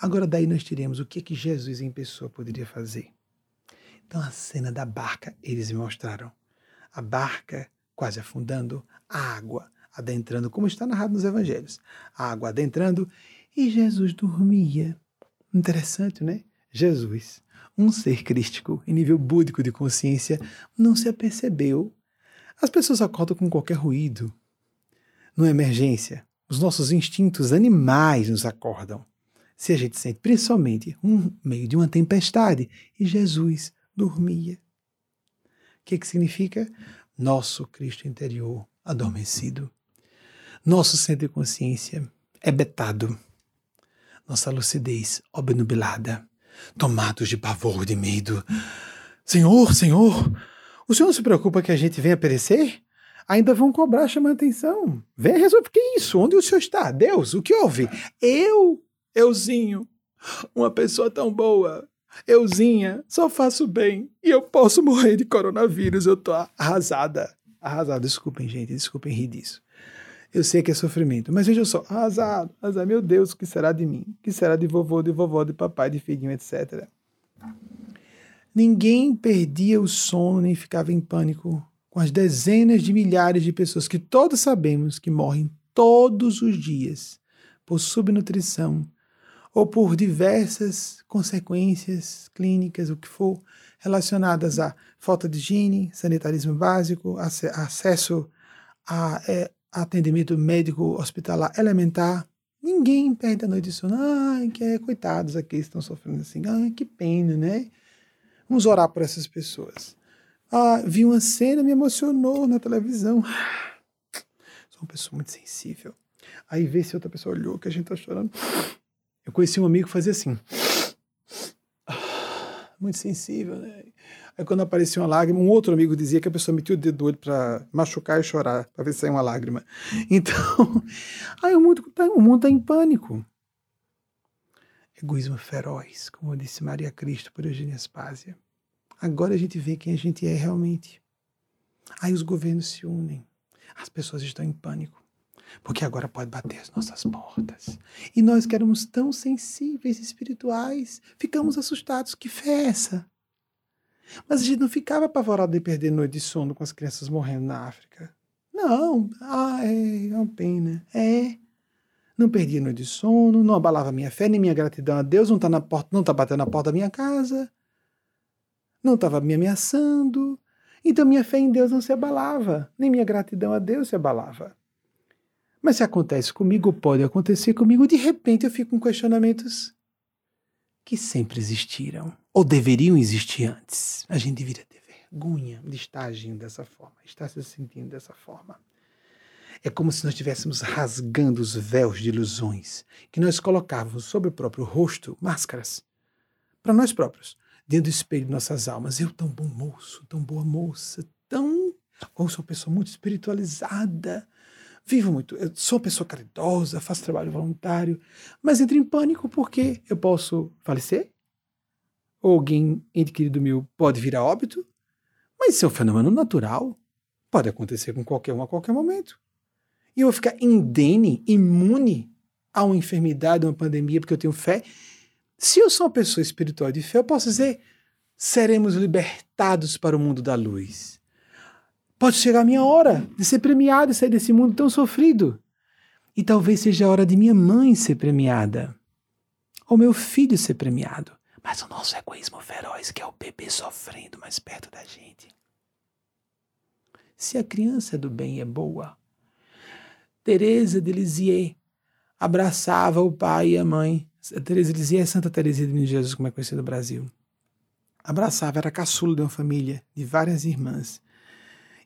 Agora daí nós tiremos o que que Jesus em pessoa poderia fazer. Então a cena da barca, eles me mostraram. A barca quase afundando, a água adentrando, como está narrado nos evangelhos. A água adentrando e Jesus dormia. Interessante, né? Jesus, um ser crístico em nível búdico de consciência, não se apercebeu as pessoas acordam com qualquer ruído. Numa emergência, os nossos instintos animais nos acordam. Se a gente sente principalmente um meio de uma tempestade, e Jesus dormia. O que, que significa? Nosso Cristo interior adormecido. Nosso centro de consciência é betado. Nossa lucidez obnubilada. Tomados de pavor, de medo. Senhor, Senhor, o senhor se preocupa que a gente venha perecer? Ainda vão cobrar, chamar atenção. Vem resolver. Que isso? Onde o senhor está? Deus, o que houve? Eu, euzinho, uma pessoa tão boa. Euzinha, só faço bem. E eu posso morrer de coronavírus. Eu tô arrasada. Arrasada. Desculpem, gente. Desculpem rir disso. Eu sei que é sofrimento, mas veja só, arrasado, arrasado, meu Deus, o que será de mim? O que será de vovô, de vovó, de papai, de filhinho, etc. Ninguém perdia o sono nem ficava em pânico com as dezenas de milhares de pessoas que todos sabemos que morrem todos os dias por subnutrição ou por diversas consequências clínicas, o que for, relacionadas à falta de higiene, sanitarismo básico, acesso a, é, atendimento médico hospitalar elementar. Ninguém perde a noite de sono. Ai, que é, coitados aqui estão sofrendo assim. Ai, que pena, né? Vamos orar por essas pessoas. Ah, vi uma cena, me emocionou na televisão. Sou uma pessoa muito sensível. Aí vê se outra pessoa olhou que a gente tá chorando. Eu conheci um amigo que fazia assim. Muito sensível, né? Aí quando aparecia uma lágrima, um outro amigo dizia que a pessoa metia o dedo do olho para machucar e chorar, para ver se saia uma lágrima. Então, aí o mundo tá, o mundo tá em pânico. Egoísmo feroz, como disse Maria Cristo por Eugênia Aspásia. Agora a gente vê quem a gente é realmente. Aí os governos se unem. As pessoas estão em pânico. porque agora pode bater as nossas portas. E nós que éramos tão sensíveis espirituais, ficamos assustados. Que fé é essa? Mas a gente não ficava apavorado de perder noite de sono com as crianças morrendo na África. Não, ah, é, é uma pena. É. Não perdia noite de sono, não abalava minha fé, nem minha gratidão a Deus, não está tá batendo na porta da minha casa, não estava me ameaçando. Então minha fé em Deus não se abalava, nem minha gratidão a Deus se abalava. Mas se acontece comigo, pode acontecer comigo, de repente eu fico com questionamentos que sempre existiram, ou deveriam existir antes. A gente deveria ter vergonha de estar agindo dessa forma, estar se sentindo dessa forma. É como se nós estivéssemos rasgando os véus de ilusões que nós colocávamos sobre o próprio rosto, máscaras, para nós próprios, dentro do espelho de nossas almas. Eu, tão bom moço, tão boa moça, tão. Ou sou uma pessoa muito espiritualizada, vivo muito, eu sou pessoa caridosa, faço trabalho voluntário, mas entro em pânico porque eu posso falecer, ou alguém ente querido meu pode vir a óbito, mas isso é um fenômeno natural, pode acontecer com qualquer um a qualquer momento. E eu vou ficar indene, imune a uma enfermidade, a uma pandemia, porque eu tenho fé. Se eu sou uma pessoa espiritual de fé, eu posso dizer: seremos libertados para o mundo da luz. Pode chegar a minha hora de ser premiado e sair desse mundo tão sofrido. E talvez seja a hora de minha mãe ser premiada. Ou meu filho ser premiado. Mas o nosso egoísmo feroz, que é o bebê sofrendo mais perto da gente. Se a criança do bem é boa. Teresa de Lisieux abraçava o pai e a mãe. Teresa Lisieux é Santa Teresa de Jesus, como é conhecida no Brasil. Abraçava, era caçula de uma família de várias irmãs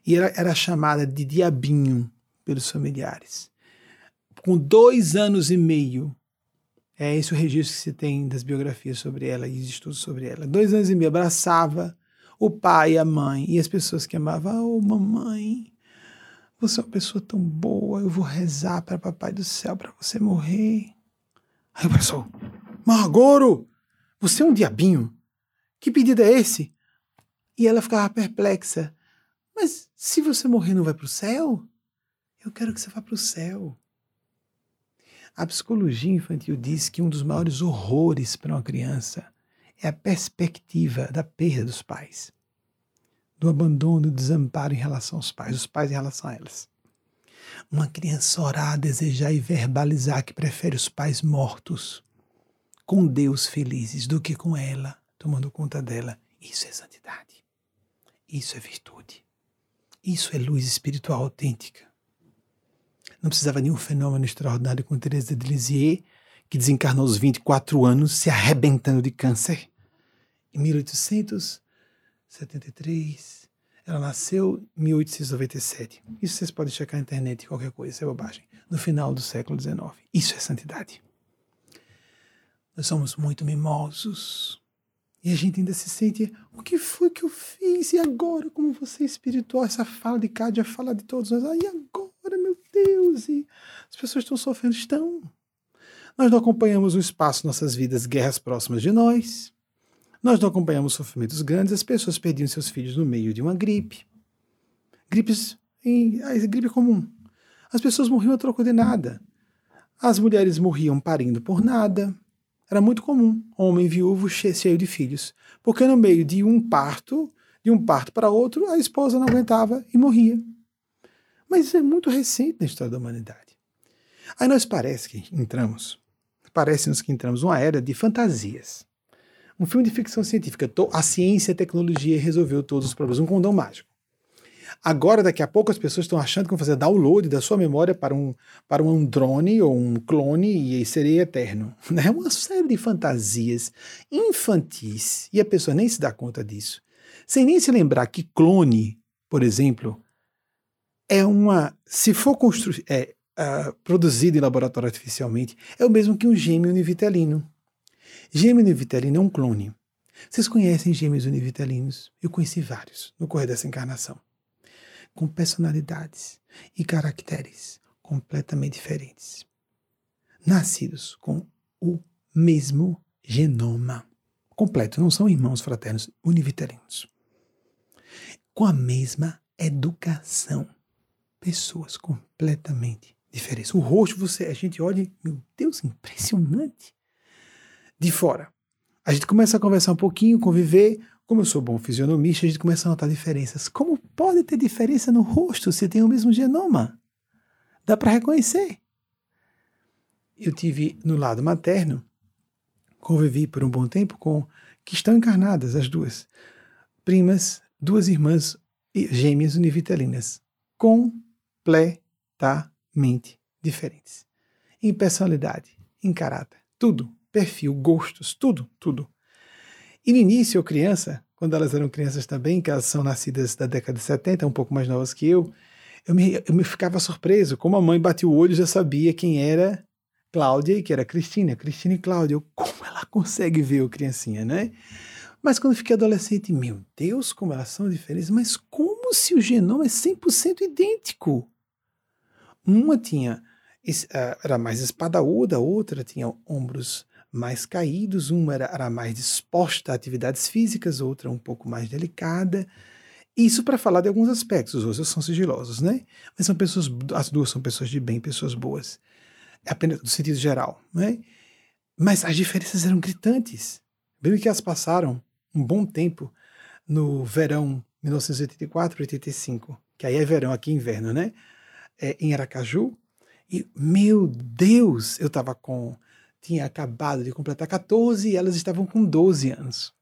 e ela era chamada de Diabinho pelos familiares. Com dois anos e meio, é esse o registro que se tem das biografias sobre ela e estudos sobre ela. Dois anos e meio, abraçava o pai, a mãe e as pessoas que amavam. Oh, mamãe, você é uma pessoa tão boa, eu vou rezar para Papai do Céu para você morrer. Aí o pessoal, Margoro, você é um diabinho? Que pedido é esse? E ela ficava perplexa. Mas se você morrer, não vai para o céu? Eu quero que você vá para o céu. A psicologia infantil diz que um dos maiores horrores para uma criança é a perspectiva da perda dos pais, do abandono, do desamparo em relação aos pais, os pais em relação a elas. Uma criança orar, desejar e verbalizar que prefere os pais mortos com Deus felizes do que com ela, tomando conta dela, isso é santidade. Isso é virtude. Isso é luz espiritual autêntica. Não precisava nenhum fenômeno extraordinário com Teresa de Lisieux, que desencarnou aos 24 anos, se arrebentando de câncer. Em 1873, ela nasceu em 1897. Isso vocês podem checar na internet, qualquer coisa, isso é bobagem. No final do século XIX. Isso é santidade. Nós somos muito mimosos. E a gente ainda se sente, o que foi que eu fiz? E agora, como você é espiritual, essa fala de Cádia fala de todos nós. Ah, e agora, meu Deus? E as pessoas estão sofrendo, estão. Nós não acompanhamos o espaço, nossas vidas, guerras próximas de nós. Nós não acompanhamos sofrimentos grandes, as pessoas perdiam seus filhos no meio de uma gripe. Gripes, em, gripe comum. As pessoas morriam a troco de nada. As mulheres morriam parindo por nada. Era muito comum, homem viúvo cheio de filhos, porque no meio de um parto, de um parto para outro, a esposa não aguentava e morria. Mas isso é muito recente na história da humanidade. Aí nós parece que entramos, parece-nos que entramos numa era de fantasias. Um filme de ficção científica, a ciência e a tecnologia resolveu todos os problemas, um condão mágico. Agora, daqui a pouco, as pessoas estão achando que vão fazer download da sua memória para um, para um drone ou um clone e seria eterno. É uma série de fantasias infantis e a pessoa nem se dá conta disso. Sem nem se lembrar que clone, por exemplo, é uma. Se for constru, é, uh, produzido em laboratório artificialmente, é o mesmo que um gêmeo univitelino. Gêmeo univitelino é um clone. Vocês conhecem gêmeos univitelinos? Eu conheci vários no correr dessa encarnação com personalidades e caracteres completamente diferentes, nascidos com o mesmo genoma completo, não são irmãos fraternos univitelinos, com a mesma educação, pessoas completamente diferença. O rosto, você, a gente olha, meu Deus, impressionante. De fora. A gente começa a conversar um pouquinho, conviver. Como eu sou bom fisionomista, a gente começa a notar diferenças. Como pode ter diferença no rosto se tem o mesmo genoma? Dá para reconhecer. Eu tive no lado materno, convivi por um bom tempo com que estão encarnadas as duas primas, duas irmãs gêmeas univitelinas, completamente diferentes. Em personalidade, em caráter, tudo, perfil, gostos, tudo, tudo. E no início, eu criança, quando elas eram crianças também, que elas são nascidas da década de 70, um pouco mais novas que eu, eu me, eu me ficava surpreso. Como a mãe bateu o olho, já sabia quem era Cláudia e que era Cristina. Cristina e Cláudia. Como ela consegue ver o criancinha, né? Mas quando fiquei adolescente, meu Deus, como elas são diferentes. Mas como se o genoma é 100% idêntico? Uma tinha era mais espadaúda, a outra tinha ombros mais caídos, uma era, era mais disposta a atividades físicas, outra um pouco mais delicada. Isso para falar de alguns aspectos, os outros são sigilosos, né? Mas são pessoas, as duas são pessoas de bem, pessoas boas. É apenas no sentido geral, né? Mas as diferenças eram gritantes. Bem que elas passaram um bom tempo no verão 1984 85, que aí é verão, aqui é inverno, né? É, em Aracaju. E, meu Deus, eu estava com. Tinha acabado de completar 14 e elas estavam com 12 anos.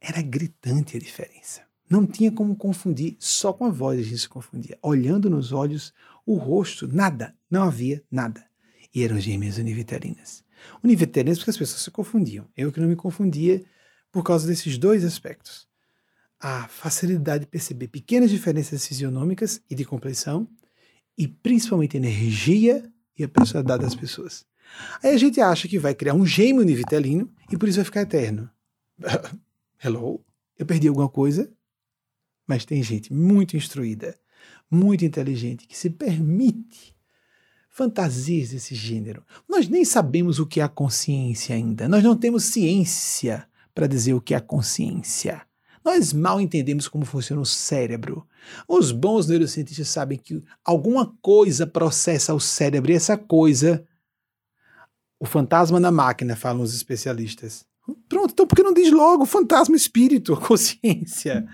Era gritante a diferença. Não tinha como confundir, só com a voz a gente se confundia. Olhando nos olhos, o rosto, nada, não havia nada. E eram gêmeas univitelinas. Univitelinas porque as pessoas se confundiam. Eu que não me confundia por causa desses dois aspectos. A facilidade de perceber pequenas diferenças fisionômicas e de complexão, e principalmente energia e a personalidade das pessoas. Aí a gente acha que vai criar um gêmeo univitelino e por isso vai ficar eterno. Hello? Eu perdi alguma coisa? Mas tem gente muito instruída, muito inteligente, que se permite fantasias desse gênero. Nós nem sabemos o que é a consciência ainda. Nós não temos ciência para dizer o que é a consciência. Nós mal entendemos como funciona o cérebro. Os bons neurocientistas sabem que alguma coisa processa o cérebro e essa coisa. O fantasma na máquina, falam os especialistas. Pronto, então por que não diz logo fantasma, espírito, consciência?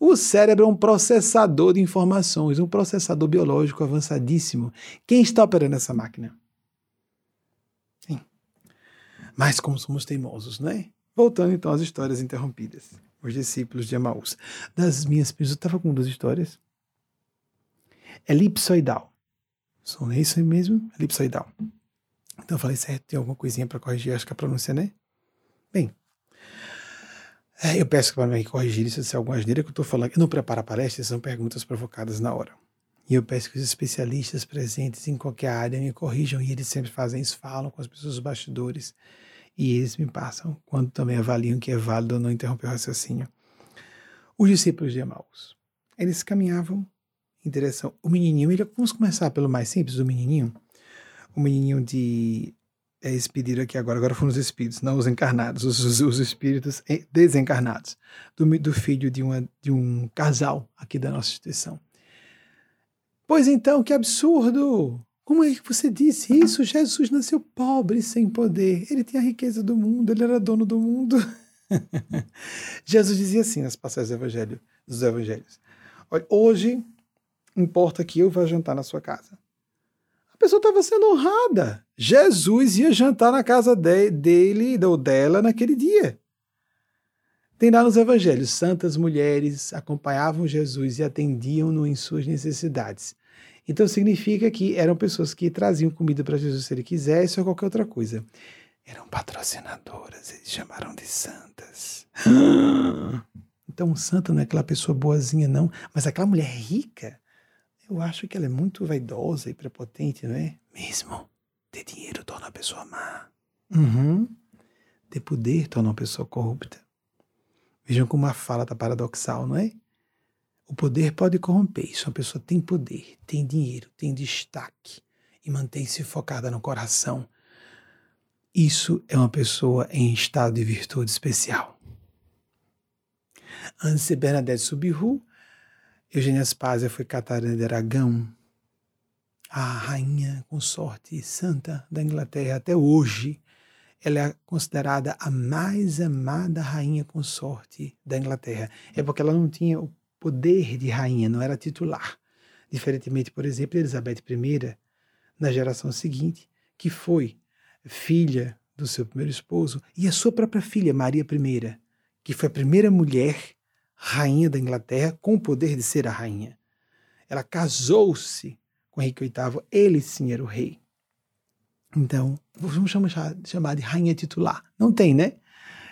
O cérebro é um processador de informações, um processador biológico avançadíssimo. Quem está operando essa máquina? Sim. Mas como somos teimosos, não é? Voltando então às histórias interrompidas. Os discípulos de Emaús. Das minhas eu estava com duas histórias. Elipsoidal. São isso mesmo? Elipsoidal. Então eu falei certo, tem alguma coisinha para corrigir, acho que a pronúncia, né? Bem, é, eu peço para me corrigir se disser alguma asneira que eu estou falando. Eu não preparo a palestra, são perguntas provocadas na hora. E eu peço que os especialistas presentes em qualquer área me corrijam, e eles sempre fazem isso, falam com as pessoas dos bastidores, e eles me passam, quando também avaliam que é válido ou não interromper o raciocínio. Os discípulos de Emaús, eles caminhavam em direção. O menininho, ele, vamos começar pelo mais simples, o menininho. O menininho de é, aqui agora, agora foram os espíritos, não os encarnados, os, os espíritos desencarnados, do, do filho de, uma, de um casal aqui da nossa instituição. Pois então, que absurdo! Como é que você disse isso? Jesus nasceu pobre, sem poder. Ele tinha a riqueza do mundo, ele era dono do mundo. Jesus dizia assim nas passagens do evangelho, dos evangelhos: hoje importa que eu vá jantar na sua casa. A pessoa estava sendo honrada. Jesus ia jantar na casa de, dele ou dela naquele dia. Tem lá nos evangelhos, santas mulheres acompanhavam Jesus e atendiam-no em suas necessidades. Então significa que eram pessoas que traziam comida para Jesus se ele quisesse ou qualquer outra coisa. Eram patrocinadoras, eles chamaram de santas. Então, um santo não é aquela pessoa boazinha, não, mas aquela mulher rica eu acho que ela é muito vaidosa e prepotente, não é? Mesmo. Ter dinheiro torna a pessoa má. Uhum. Ter poder torna uma pessoa corrupta. Vejam como a fala está paradoxal, não é? O poder pode corromper. Isso, uma pessoa tem poder, tem dinheiro, tem destaque e mantém-se focada no coração. Isso é uma pessoa em estado de virtude especial. Antes de Bernadette Subiru, Eugênia Spásia foi Catarina de Aragão. a rainha consorte santa da Inglaterra até hoje. Ela é considerada a mais amada rainha consorte da Inglaterra. É porque ela não tinha o poder de rainha, não era titular. Diferentemente, por exemplo, de Elizabeth I, na geração seguinte, que foi filha do seu primeiro esposo, e a sua própria filha, Maria I, que foi a primeira mulher rainha da Inglaterra com o poder de ser a rainha. Ela casou-se com Henrique VIII, ele sim era o rei. Então, vamos chamar, de rainha titular. Não tem, né?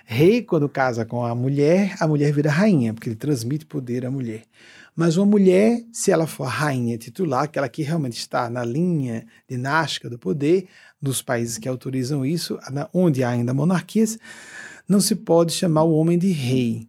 Rei, quando casa com a mulher, a mulher vira rainha, porque ele transmite poder à mulher. Mas uma mulher, se ela for rainha titular, aquela que realmente está na linha dinástica do poder, dos países que autorizam isso, onde há ainda monarquias, não se pode chamar o homem de rei.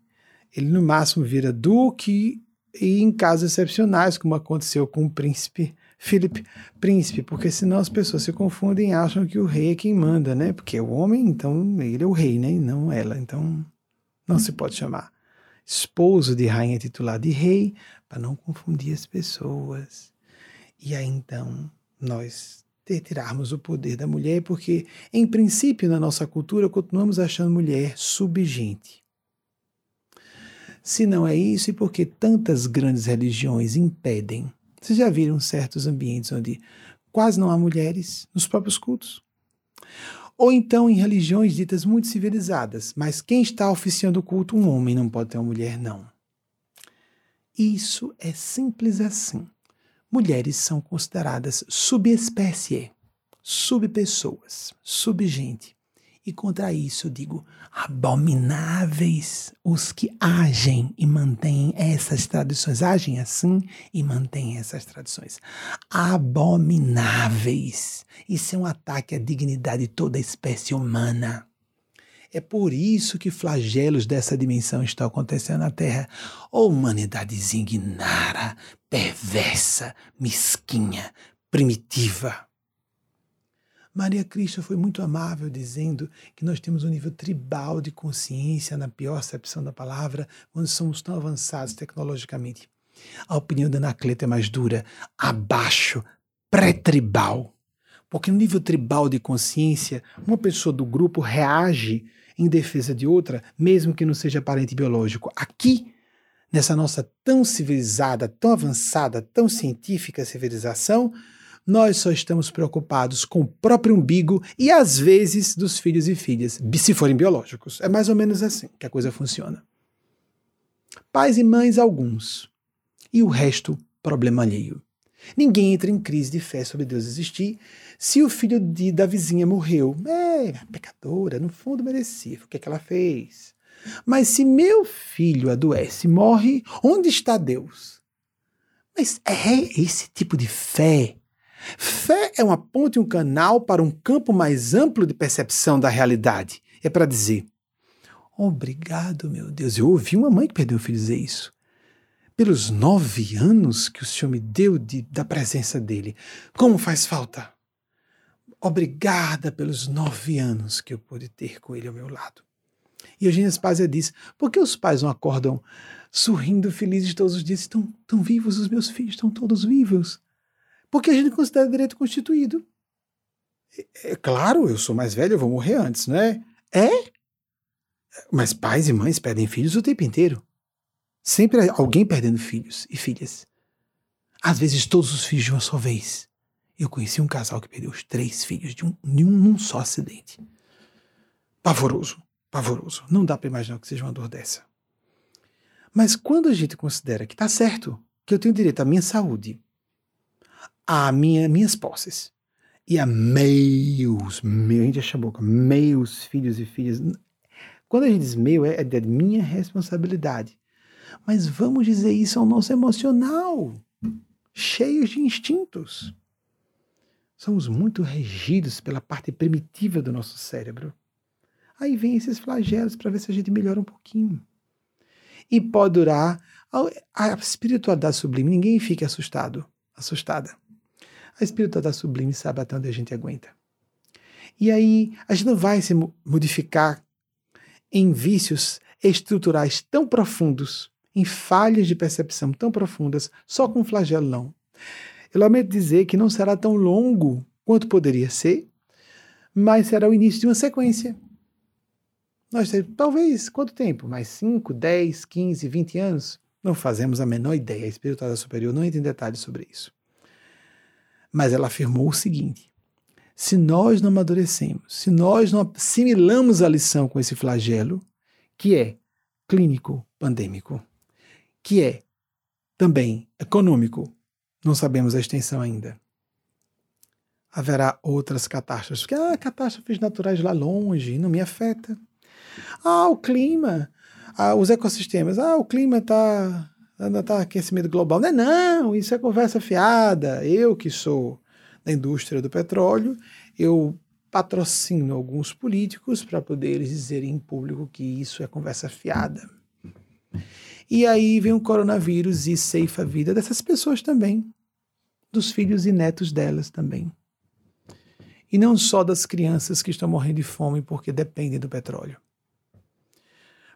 Ele no máximo vira duque e em casos excepcionais, como aconteceu com o príncipe Philip, príncipe, porque senão as pessoas se confundem e acham que o rei é quem manda, né? Porque é o homem, então ele é o rei, né? E não ela. Então não se pode chamar esposo de rainha titular de rei, para não confundir as pessoas. E aí então nós tirarmos o poder da mulher, porque em princípio na nossa cultura continuamos achando mulher subgente. Se não é isso, e porque tantas grandes religiões impedem? Vocês já viram certos ambientes onde quase não há mulheres nos próprios cultos? Ou então em religiões ditas muito civilizadas, mas quem está oficiando o culto, um homem não pode ter uma mulher, não. Isso é simples assim. Mulheres são consideradas subespécie, subpessoas, subgente. E contra isso digo: abomináveis os que agem e mantêm essas tradições. Agem assim e mantêm essas tradições. Abomináveis. Isso é um ataque à dignidade de toda a espécie humana. É por isso que flagelos dessa dimensão estão acontecendo na Terra. Oh, humanidade ignara, perversa, mesquinha, primitiva. Maria Cristo foi muito amável, dizendo que nós temos um nível tribal de consciência, na pior acepção da palavra, quando somos tão avançados tecnologicamente. A opinião da Anacleto é mais dura, abaixo, pré-tribal. Porque no nível tribal de consciência, uma pessoa do grupo reage em defesa de outra, mesmo que não seja parente biológico. Aqui, nessa nossa tão civilizada, tão avançada, tão científica civilização, nós só estamos preocupados com o próprio umbigo e às vezes dos filhos e filhas, se forem biológicos. É mais ou menos assim que a coisa funciona. Pais e mães, alguns. E o resto, problema alheio. Ninguém entra em crise de fé sobre Deus existir se o filho de, da vizinha morreu. É, pecadora, no fundo merecia. O que, é que ela fez? Mas se meu filho adoece, morre, onde está Deus? Mas é esse tipo de fé Fé é uma ponte, um canal para um campo mais amplo de percepção da realidade. É para dizer: Obrigado, meu Deus. Eu ouvi uma mãe que perdeu o filho dizer isso. Pelos nove anos que o Senhor me deu de, da presença dele. Como faz falta? Obrigada pelos nove anos que eu pude ter com ele ao meu lado. E Eugênia Spazia diz: por que os pais não acordam sorrindo, felizes todos os dias? Estão tão vivos, os meus filhos estão todos vivos. Porque a gente considera direito constituído. É, é claro, eu sou mais velho, eu vou morrer antes, não é? É? Mas pais e mães perdem filhos o tempo inteiro. Sempre alguém perdendo filhos e filhas. Às vezes todos os filhos de uma só vez. Eu conheci um casal que perdeu os três filhos de um, de um só acidente. Pavoroso, pavoroso. Não dá para imaginar que seja uma dor dessa. Mas quando a gente considera que está certo, que eu tenho direito à minha saúde, a minha, minhas posses e a meus, meu, a gente já chamou, meus filhos e filhas. Quando a gente diz meu, é, é de minha responsabilidade. Mas vamos dizer isso ao nosso emocional, cheios de instintos. Somos muito regidos pela parte primitiva do nosso cérebro. Aí vem esses flagelos para ver se a gente melhora um pouquinho. E pode durar. A espiritualidade sublime, ninguém fica assustado, assustada. A espiritualidade sublime sabe até onde a gente aguenta. E aí a gente não vai se modificar em vícios estruturais tão profundos, em falhas de percepção tão profundas, só com flagelo não. Eu lamento dizer que não será tão longo quanto poderia ser, mas será o início de uma sequência. Nós talvez, quanto tempo? Mais 5, 10, 15, 20 anos? Não fazemos a menor ideia. A espiritualidade superior não entra em detalhes sobre isso. Mas ela afirmou o seguinte: se nós não amadurecemos, se nós não assimilamos a lição com esse flagelo, que é clínico pandêmico, que é também econômico, não sabemos a extensão ainda. Haverá outras catástrofes, que ah, catástrofes naturais lá longe, não me afeta. Ah, o clima, ah, os ecossistemas, ah, o clima está está aquecimento global. Não é não, isso é conversa fiada. Eu que sou da indústria do petróleo, eu patrocino alguns políticos para poder eles dizerem em público que isso é conversa fiada. E aí vem o coronavírus e ceifa a vida dessas pessoas também, dos filhos e netos delas também. E não só das crianças que estão morrendo de fome porque dependem do petróleo.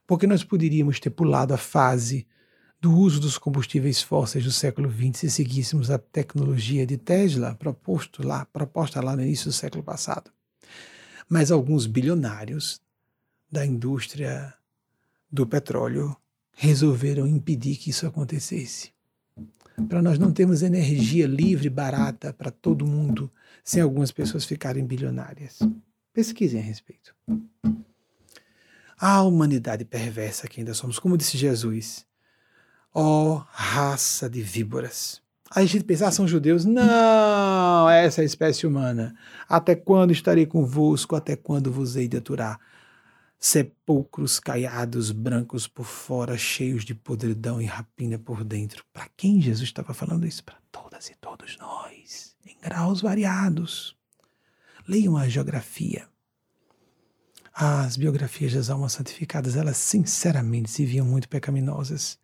Porque nós poderíamos ter pulado a fase do uso dos combustíveis fósseis do século XX se seguíssemos a tecnologia de Tesla proposto lá, proposta lá no início do século passado. Mas alguns bilionários da indústria do petróleo resolveram impedir que isso acontecesse. Para nós não termos energia livre, barata para todo mundo, sem algumas pessoas ficarem bilionárias. Pesquisem a respeito. A humanidade perversa que ainda somos, como disse Jesus, ó oh, raça de víboras. Aí a gente pensa, ah, são judeus? Não, essa é a espécie humana. Até quando estarei convosco? Até quando vos hei de aturar? Sepulcros caiados, brancos por fora, cheios de podridão e rapina por dentro. Para quem Jesus estava falando isso? Para todas e todos nós, em graus variados. Leiam a geografia. As biografias das almas santificadas, elas sinceramente se viam muito pecaminosas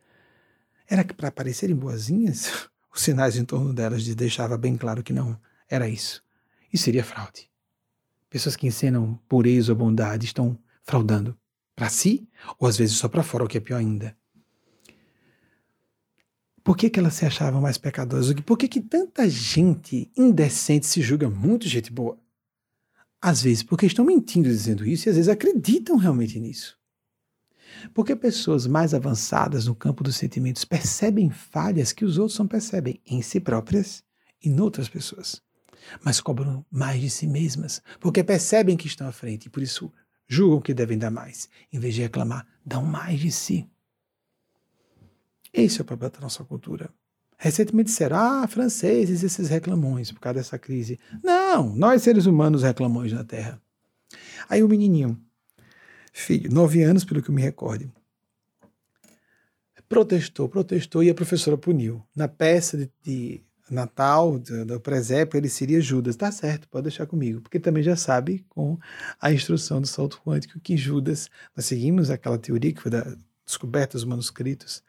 era que para parecerem boazinhas, os sinais em torno delas deixava bem claro que não era isso. Isso seria fraude. Pessoas que encenam pureza ou bondade estão fraudando para si ou às vezes só para fora, o que é pior ainda. Por que, que elas se achavam mais pecadoras? Por que, que tanta gente indecente se julga muito gente boa? Às vezes porque estão mentindo dizendo isso e às vezes acreditam realmente nisso. Porque pessoas mais avançadas no campo dos sentimentos percebem falhas que os outros não percebem em si próprias e em outras pessoas. Mas cobram mais de si mesmas, porque percebem que estão à frente e por isso julgam que devem dar mais. Em vez de reclamar, dão mais de si. Esse é o problema da nossa cultura. Recentemente disseram, ah, franceses, esses reclamões por causa dessa crise. Não, nós seres humanos reclamões na Terra. Aí o menininho, filho, nove anos, pelo que eu me recorde. Protestou, protestou e a professora puniu. Na peça de, de Natal, do, do presépio, ele seria Judas. Tá certo, pode deixar comigo, porque também já sabe com a instrução do salto quântico que Judas, nós seguimos aquela teoria que foi da descoberta dos manuscritos,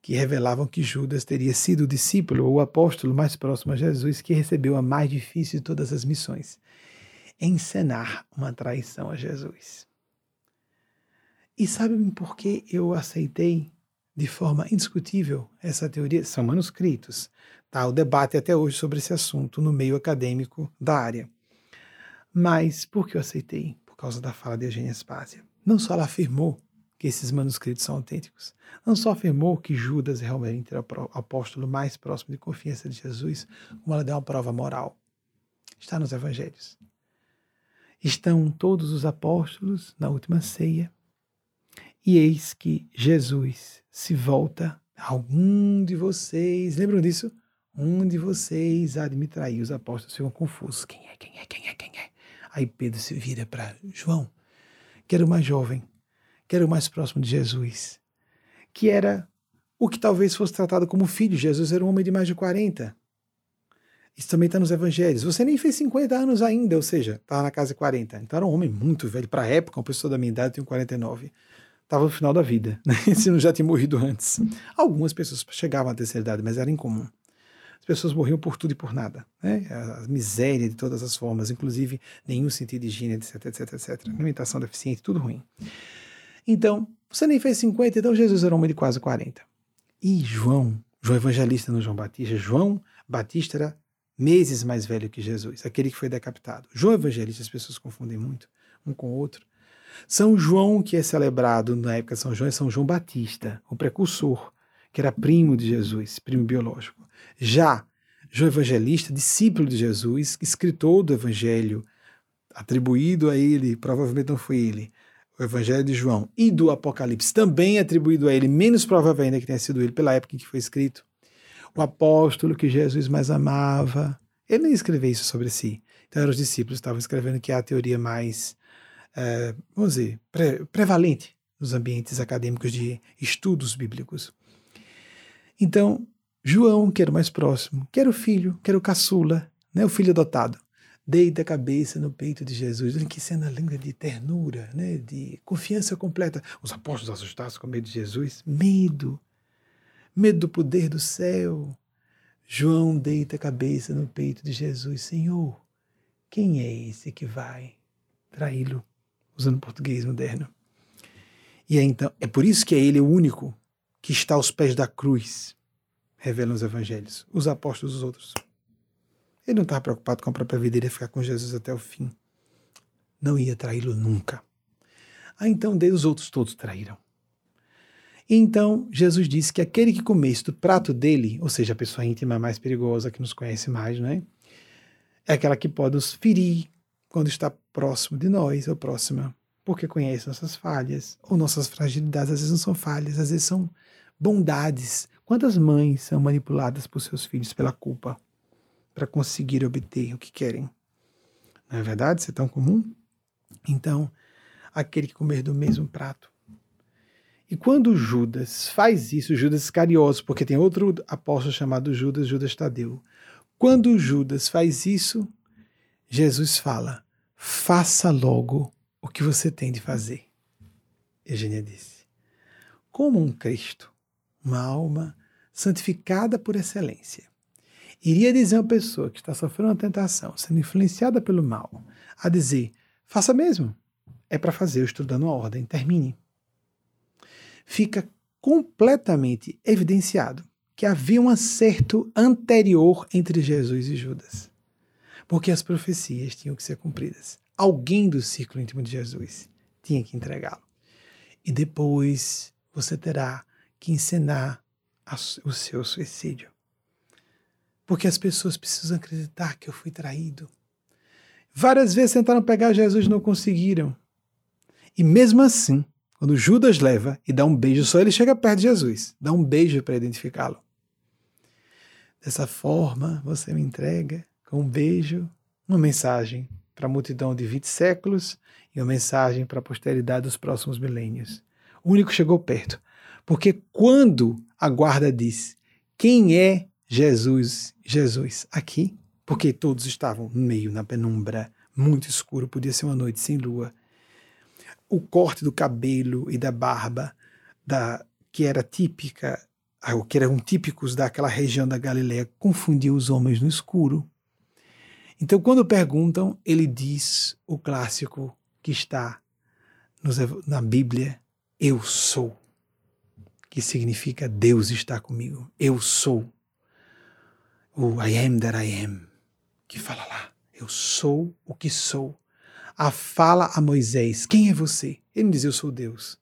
que revelavam que Judas teria sido o discípulo ou o apóstolo mais próximo a Jesus que recebeu a mais difícil de todas as missões, encenar uma traição a Jesus. E sabe por que eu aceitei de forma indiscutível essa teoria? São manuscritos. Tá, o debate até hoje sobre esse assunto no meio acadêmico da área. Mas por que eu aceitei? Por causa da fala de Eugênia Spásia. Não só ela afirmou que esses manuscritos são autênticos, não só afirmou que Judas realmente era o apóstolo mais próximo de confiança de Jesus, como ela deu uma prova moral. Está nos evangelhos. Estão todos os apóstolos na última ceia e eis que Jesus se volta a algum de vocês. Lembram disso? Um de vocês há de me trair. Os apóstolos ficam confusos. Quem é? Quem é? Quem é? Quem é? Aí Pedro se vira para João, que era o mais jovem, que era o mais próximo de Jesus, que era o que talvez fosse tratado como filho. Jesus era um homem de mais de 40. Isso também está nos evangelhos. Você nem fez 50 anos ainda, ou seja, estava na casa de 40. Então era um homem muito velho. Para a época, uma pessoa da minha idade, tem 49 estava no final da vida, né? se não já tinha morrido antes. Algumas pessoas chegavam à terceira idade, mas era incomum. As pessoas morriam por tudo e por nada. Né? A miséria de todas as formas, inclusive nenhum sentido de higiene, etc, etc, etc. Alimentação deficiente, tudo ruim. Então, você nem fez 50, então Jesus era um homem de quase 40. E João, João Evangelista no João Batista, João Batista era meses mais velho que Jesus, aquele que foi decapitado. João Evangelista, as pessoas confundem muito um com o outro. São João, que é celebrado na época de São João, é São João Batista, o precursor, que era primo de Jesus, primo biológico. Já João Evangelista, discípulo de Jesus, escritor do Evangelho, atribuído a ele, provavelmente não foi ele, o Evangelho de João, e do Apocalipse, também atribuído a ele, menos provável ainda que tenha sido ele, pela época em que foi escrito. O apóstolo que Jesus mais amava. Ele nem escreveu isso sobre si. Então, eram os discípulos que estavam escrevendo que é a teoria mais é, vamos dizer, pre prevalente nos ambientes acadêmicos de estudos bíblicos. Então, João, que era o mais próximo, que era o filho, que era o caçula, né, o filho adotado, deita a cabeça no peito de Jesus. Olha que cena linda de ternura, né, de confiança completa. Os apóstolos assustados com medo de Jesus. Medo. Medo do poder do céu. João deita a cabeça no peito de Jesus. Senhor, quem é esse que vai traí-lo? Usando português moderno. E é, então, é por isso que é ele o único que está aos pés da cruz, revelam os evangelhos. Os apóstolos, os outros. Ele não estava preocupado com a própria vida, ele ia ficar com Jesus até o fim. Não ia traí-lo nunca. Ah, então os outros todos traíram. Então Jesus disse que aquele que comesse do prato dele, ou seja, a pessoa íntima mais perigosa que nos conhece mais, não é? É aquela que pode nos ferir, quando está próximo de nós ou próxima, porque conhece nossas falhas ou nossas fragilidades. Às vezes não são falhas, às vezes são bondades. Quantas mães são manipuladas por seus filhos pela culpa para conseguir obter o que querem? Não é verdade? Isso é tão comum? Então, aquele que comer do mesmo prato. E quando Judas faz isso, Judas Iscarioso, porque tem outro apóstolo chamado Judas, Judas Tadeu. Quando Judas faz isso, Jesus fala: faça logo o que você tem de fazer. Eugênia disse: como um Cristo, uma alma santificada por excelência, iria dizer a uma pessoa que está sofrendo uma tentação, sendo influenciada pelo mal, a dizer: faça mesmo, é para fazer, eu estou dando a ordem, termine. Fica completamente evidenciado que havia um acerto anterior entre Jesus e Judas porque as profecias tinham que ser cumpridas. Alguém do círculo íntimo de Jesus tinha que entregá-lo. E depois você terá que encenar o seu suicídio. Porque as pessoas precisam acreditar que eu fui traído. Várias vezes tentaram pegar Jesus e não conseguiram. E mesmo assim, quando Judas leva e dá um beijo, só ele chega perto de Jesus, dá um beijo para identificá-lo. Dessa forma, você me entrega um beijo, uma mensagem para a multidão de 20 séculos e uma mensagem para a posteridade dos próximos milênios. O único chegou perto. Porque quando a guarda diz quem é Jesus, Jesus aqui, porque todos estavam meio, na penumbra, muito escuro, podia ser uma noite sem lua. O corte do cabelo e da barba, da, que era típica, que eram típicos daquela região da Galileia, confundia os homens no escuro. Então, quando perguntam, ele diz o clássico que está na Bíblia: Eu sou, que significa Deus está comigo. Eu sou. O I am that I am, que fala lá: Eu sou o que sou. A fala a Moisés: Quem é você? Ele diz: Eu sou Deus.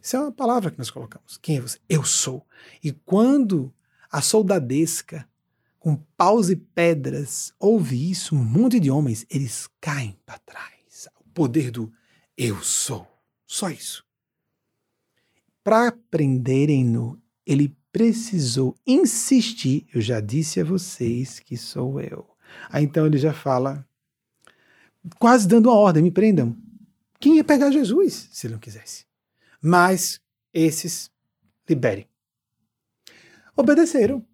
Isso é uma palavra que nós colocamos. Quem é você? Eu sou. E quando a soldadesca com paus e pedras, ouve isso, um monte de homens, eles caem para trás. O poder do eu sou. Só isso. Para prenderem-no, ele precisou insistir. Eu já disse a vocês que sou eu. Aí então ele já fala, quase dando a ordem: me prendam. Quem ia pegar Jesus se ele não quisesse? Mas esses liberem. Obedeceram.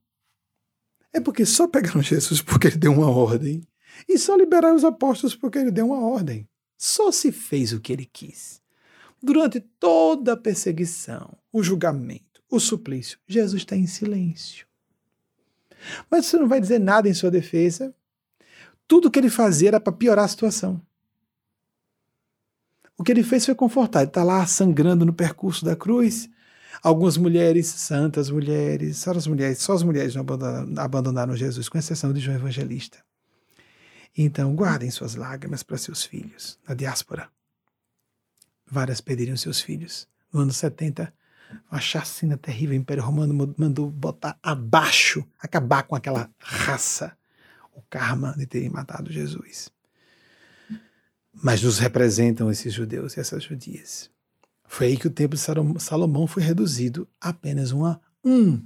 É porque só pegaram Jesus porque ele deu uma ordem e só liberaram os apóstolos porque ele deu uma ordem. Só se fez o que ele quis. Durante toda a perseguição, o julgamento, o suplício, Jesus está em silêncio. Mas você não vai dizer nada em sua defesa. Tudo que ele fazia era para piorar a situação. O que ele fez foi confortar. Ele está lá sangrando no percurso da cruz. Algumas mulheres, santas mulheres, só as mulheres, só as mulheres não abandonaram, abandonaram Jesus, com exceção de João Evangelista. Então, guardem suas lágrimas para seus filhos, na diáspora. Várias perderiam seus filhos. No ano 70, uma chacina terrível, o Império Romano mandou botar abaixo, acabar com aquela raça, o karma de terem matado Jesus. Mas nos representam esses judeus e essas judias. Foi aí que o templo de Salomão foi reduzido a apenas uma, um,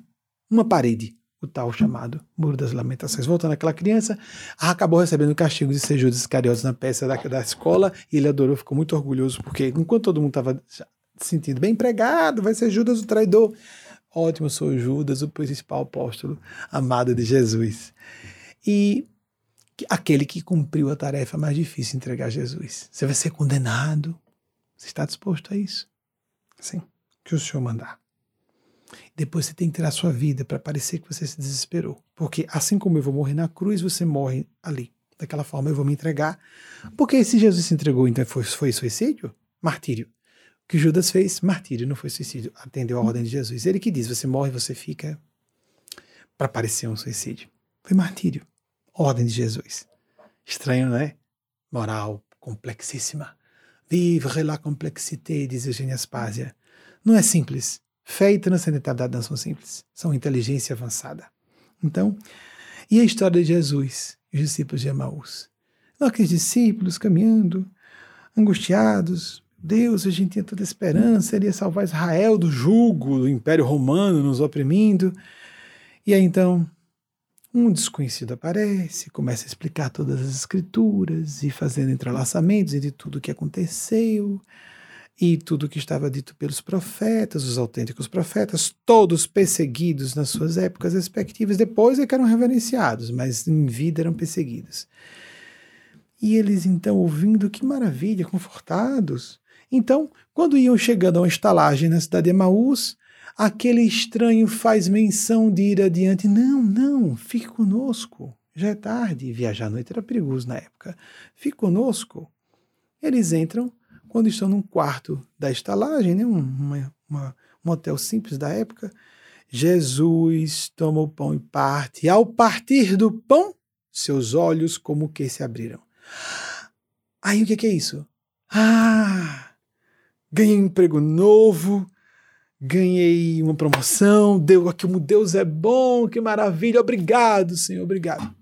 uma parede, o tal chamado Muro das Lamentações. Voltando àquela criança, acabou recebendo o castigo de ser Judas Iscariotes na peça da, da escola e ele adorou, ficou muito orgulhoso, porque enquanto todo mundo estava se sentindo bem empregado, vai ser Judas o traidor. Ótimo, sou Judas, o principal apóstolo amado de Jesus. E aquele que cumpriu a tarefa mais difícil, entregar Jesus. Você vai ser condenado. Você está disposto a isso? Sim, que o Senhor mandar. Depois você tem que tirar a sua vida para parecer que você se desesperou. Porque assim como eu vou morrer na cruz, você morre ali. Daquela forma eu vou me entregar. Porque se Jesus se entregou, então foi, foi suicídio? Martírio. O que Judas fez? Martírio, não foi suicídio. Atendeu a ordem de Jesus. Ele que diz: você morre, você fica para parecer um suicídio. Foi martírio. Ordem de Jesus. Estranho, né? Moral complexíssima. Vivre la complexité, diz Eugênia Aspásia. Não é simples. Fé e transcendentalidade não são simples. São inteligência avançada. Então, e a história de Jesus e os discípulos de Emaús? Aqueles discípulos caminhando, angustiados. Deus, a gente tinha toda esperança, ele ia salvar Israel do jugo do Império Romano nos oprimindo. E aí então, um desconhecido aparece, começa a explicar todas as escrituras e fazendo entrelaçamentos entre tudo o que aconteceu e tudo o que estava dito pelos profetas, os autênticos profetas, todos perseguidos nas suas épocas respectivas, depois é que eram reverenciados, mas em vida eram perseguidos. E eles então ouvindo, que maravilha, confortados. Então, quando iam chegando a uma estalagem na cidade de Emaús, aquele estranho faz menção de ir adiante. Não, não, fique conosco. Já é tarde, viajar à noite era perigoso na época. Fique conosco. Eles entram quando estão num quarto da estalagem, né? uma, uma, um hotel simples da época. Jesus toma o pão e parte. E ao partir do pão, seus olhos como que se abriram. Aí o que, que é isso? Ah, ganhei um emprego novo, ganhei uma promoção, deu aqui, Deus é bom, que maravilha, obrigado, Senhor, obrigado.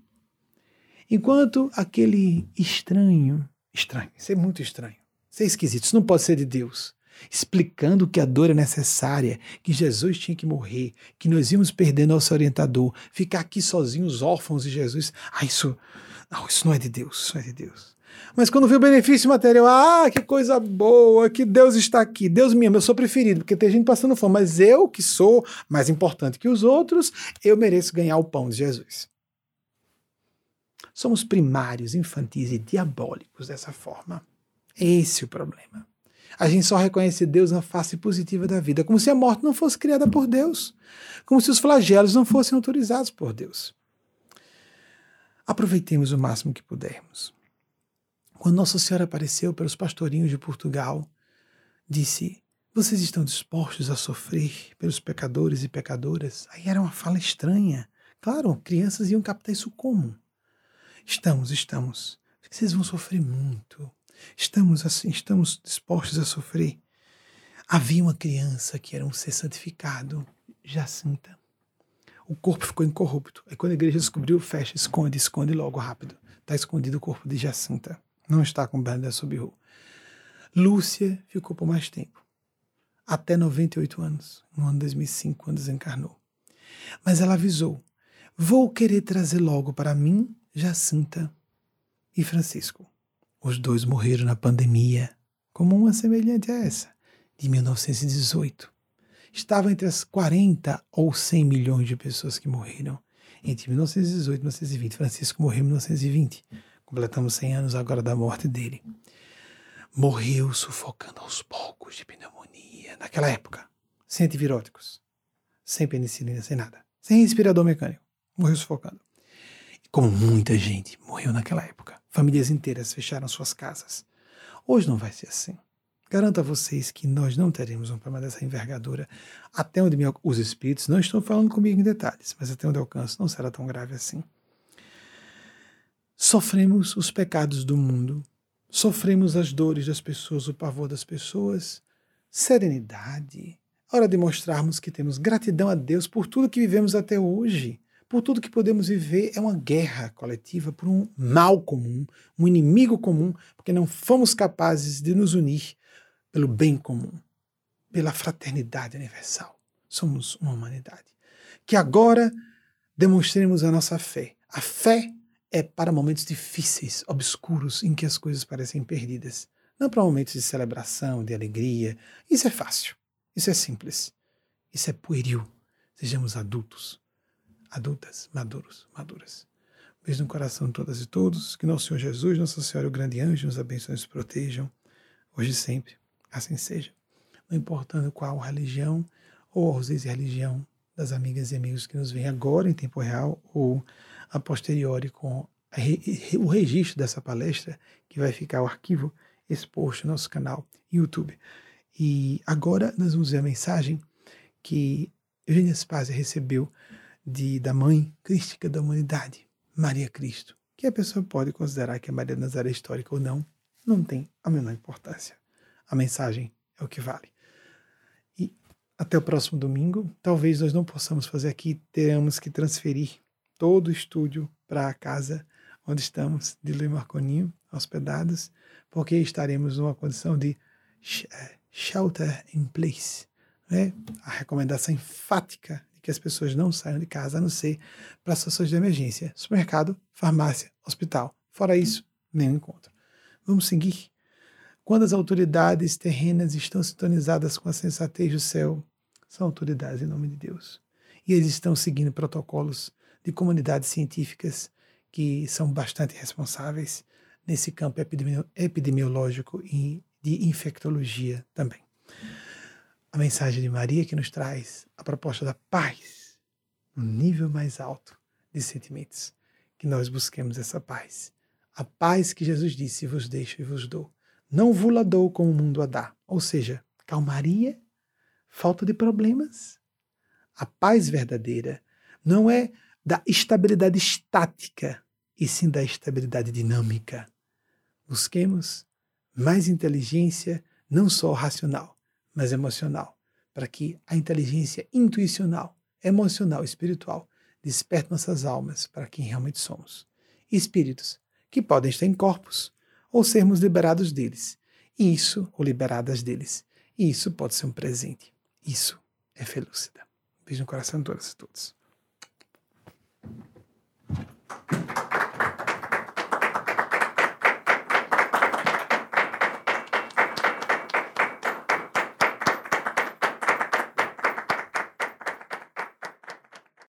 Enquanto aquele estranho, estranho, isso é muito estranho, isso é esquisito, isso não pode ser de Deus, explicando que a dor é necessária, que Jesus tinha que morrer, que nós íamos perder nosso orientador, ficar aqui sozinhos, órfãos de Jesus, ah, isso, não, isso não é de Deus, isso não é de Deus. Mas quando vê o benefício material, ah, que coisa boa, que Deus está aqui, Deus me ama, eu sou preferido, porque tem gente passando fome, mas eu, que sou mais importante que os outros, eu mereço ganhar o pão de Jesus. Somos primários, infantis e diabólicos dessa forma. Esse é o problema. A gente só reconhece Deus na face positiva da vida, como se a morte não fosse criada por Deus, como se os flagelos não fossem autorizados por Deus. Aproveitemos o máximo que pudermos. Quando Nossa Senhora apareceu pelos pastorinhos de Portugal, disse: Vocês estão dispostos a sofrer pelos pecadores e pecadoras? Aí era uma fala estranha. Claro, crianças iam captar isso como? Estamos, estamos. Vocês vão sofrer muito. Estamos assim, estamos dispostos a sofrer. Havia uma criança que era um ser santificado, Jacinta. O corpo ficou incorrupto. Aí quando a igreja descobriu, fecha, esconde, esconde logo rápido. Está escondido o corpo de Jacinta não está com Bernadette Sobiru. Lúcia ficou por mais tempo, até 98 anos, no ano 2005, quando desencarnou. Mas ela avisou: vou querer trazer logo para mim Jacinta e Francisco. Os dois morreram na pandemia, como uma semelhante a essa, de 1918. Estava entre as 40 ou 100 milhões de pessoas que morreram entre 1918 e 1920. Francisco morreu em 1920 completamos 100 anos agora da morte dele. Morreu sufocando aos poucos de pneumonia, naquela época, sem antiviróticos, sem penicilina, sem nada, sem respirador mecânico. Morreu sufocando. E como muita gente morreu naquela época, famílias inteiras fecharam suas casas. Hoje não vai ser assim. Garanto a vocês que nós não teremos um problema dessa envergadura. Até onde me, os espíritos não estão falando comigo em detalhes, mas até onde eu alcanço não será tão grave assim. Sofremos os pecados do mundo, sofremos as dores das pessoas, o pavor das pessoas. Serenidade. Hora de mostrarmos que temos gratidão a Deus por tudo que vivemos até hoje por tudo que podemos viver, é uma guerra coletiva por um mal comum, um inimigo comum, porque não fomos capazes de nos unir pelo bem comum, pela fraternidade universal. Somos uma humanidade. Que agora demonstremos a nossa fé. A fé é para momentos difíceis, obscuros, em que as coisas parecem perdidas. Não para momentos de celebração, de alegria. Isso é fácil. Isso é simples. Isso é pueril. Sejamos adultos adultas, maduros, maduras. Beijo no coração de todas e todos. Que nosso Senhor Jesus, Nossa Senhora, o grande anjo, nos abençoe e nos protejam, hoje e sempre. Assim seja. Não importando qual religião ou ausência de religião das amigas e amigos que nos veem agora em tempo real ou a posteriori com o registro dessa palestra, que vai ficar o arquivo exposto no nosso canal YouTube. E agora nós vamos ver a mensagem que Eugênia Spazia recebeu de, da mãe crística da humanidade, Maria Cristo, que a pessoa pode considerar que é Maria Nazaré histórica ou não, não tem a menor importância. A mensagem é o que vale. E até o próximo domingo, talvez nós não possamos fazer aqui, teremos que transferir todo o estúdio para a casa onde estamos, de Luiz Marconinho, hospedados, porque estaremos numa condição de eh, shelter in place. Né? A recomendação enfática que as pessoas não saiam de casa a não ser para situações de emergência. Supermercado, farmácia, hospital. Fora isso, nenhum encontro. Vamos seguir. Quando as autoridades terrenas estão sintonizadas com a sensatez do céu, são autoridades em nome de Deus. E eles estão seguindo protocolos de comunidades científicas que são bastante responsáveis nesse campo epidemiológico e de infectologia também a mensagem de Maria que nos traz a proposta da paz, no nível mais alto de sentimentos, que nós busquemos essa paz. A paz que Jesus disse: vos deixo e vos dou. Não vos dou como o mundo a dá. Ou seja, calmaria, falta de problemas. A paz verdadeira não é da estabilidade estática, e sim da estabilidade dinâmica. Busquemos mais inteligência, não só racional, mas emocional, para que a inteligência intuicional, emocional, espiritual desperte nossas almas para quem realmente somos. Espíritos que podem estar em corpos ou sermos liberados deles. Isso, ou liberadas deles. E isso pode ser um presente. Isso é felúcida. Beijo no coração de todas e todos. フフフ。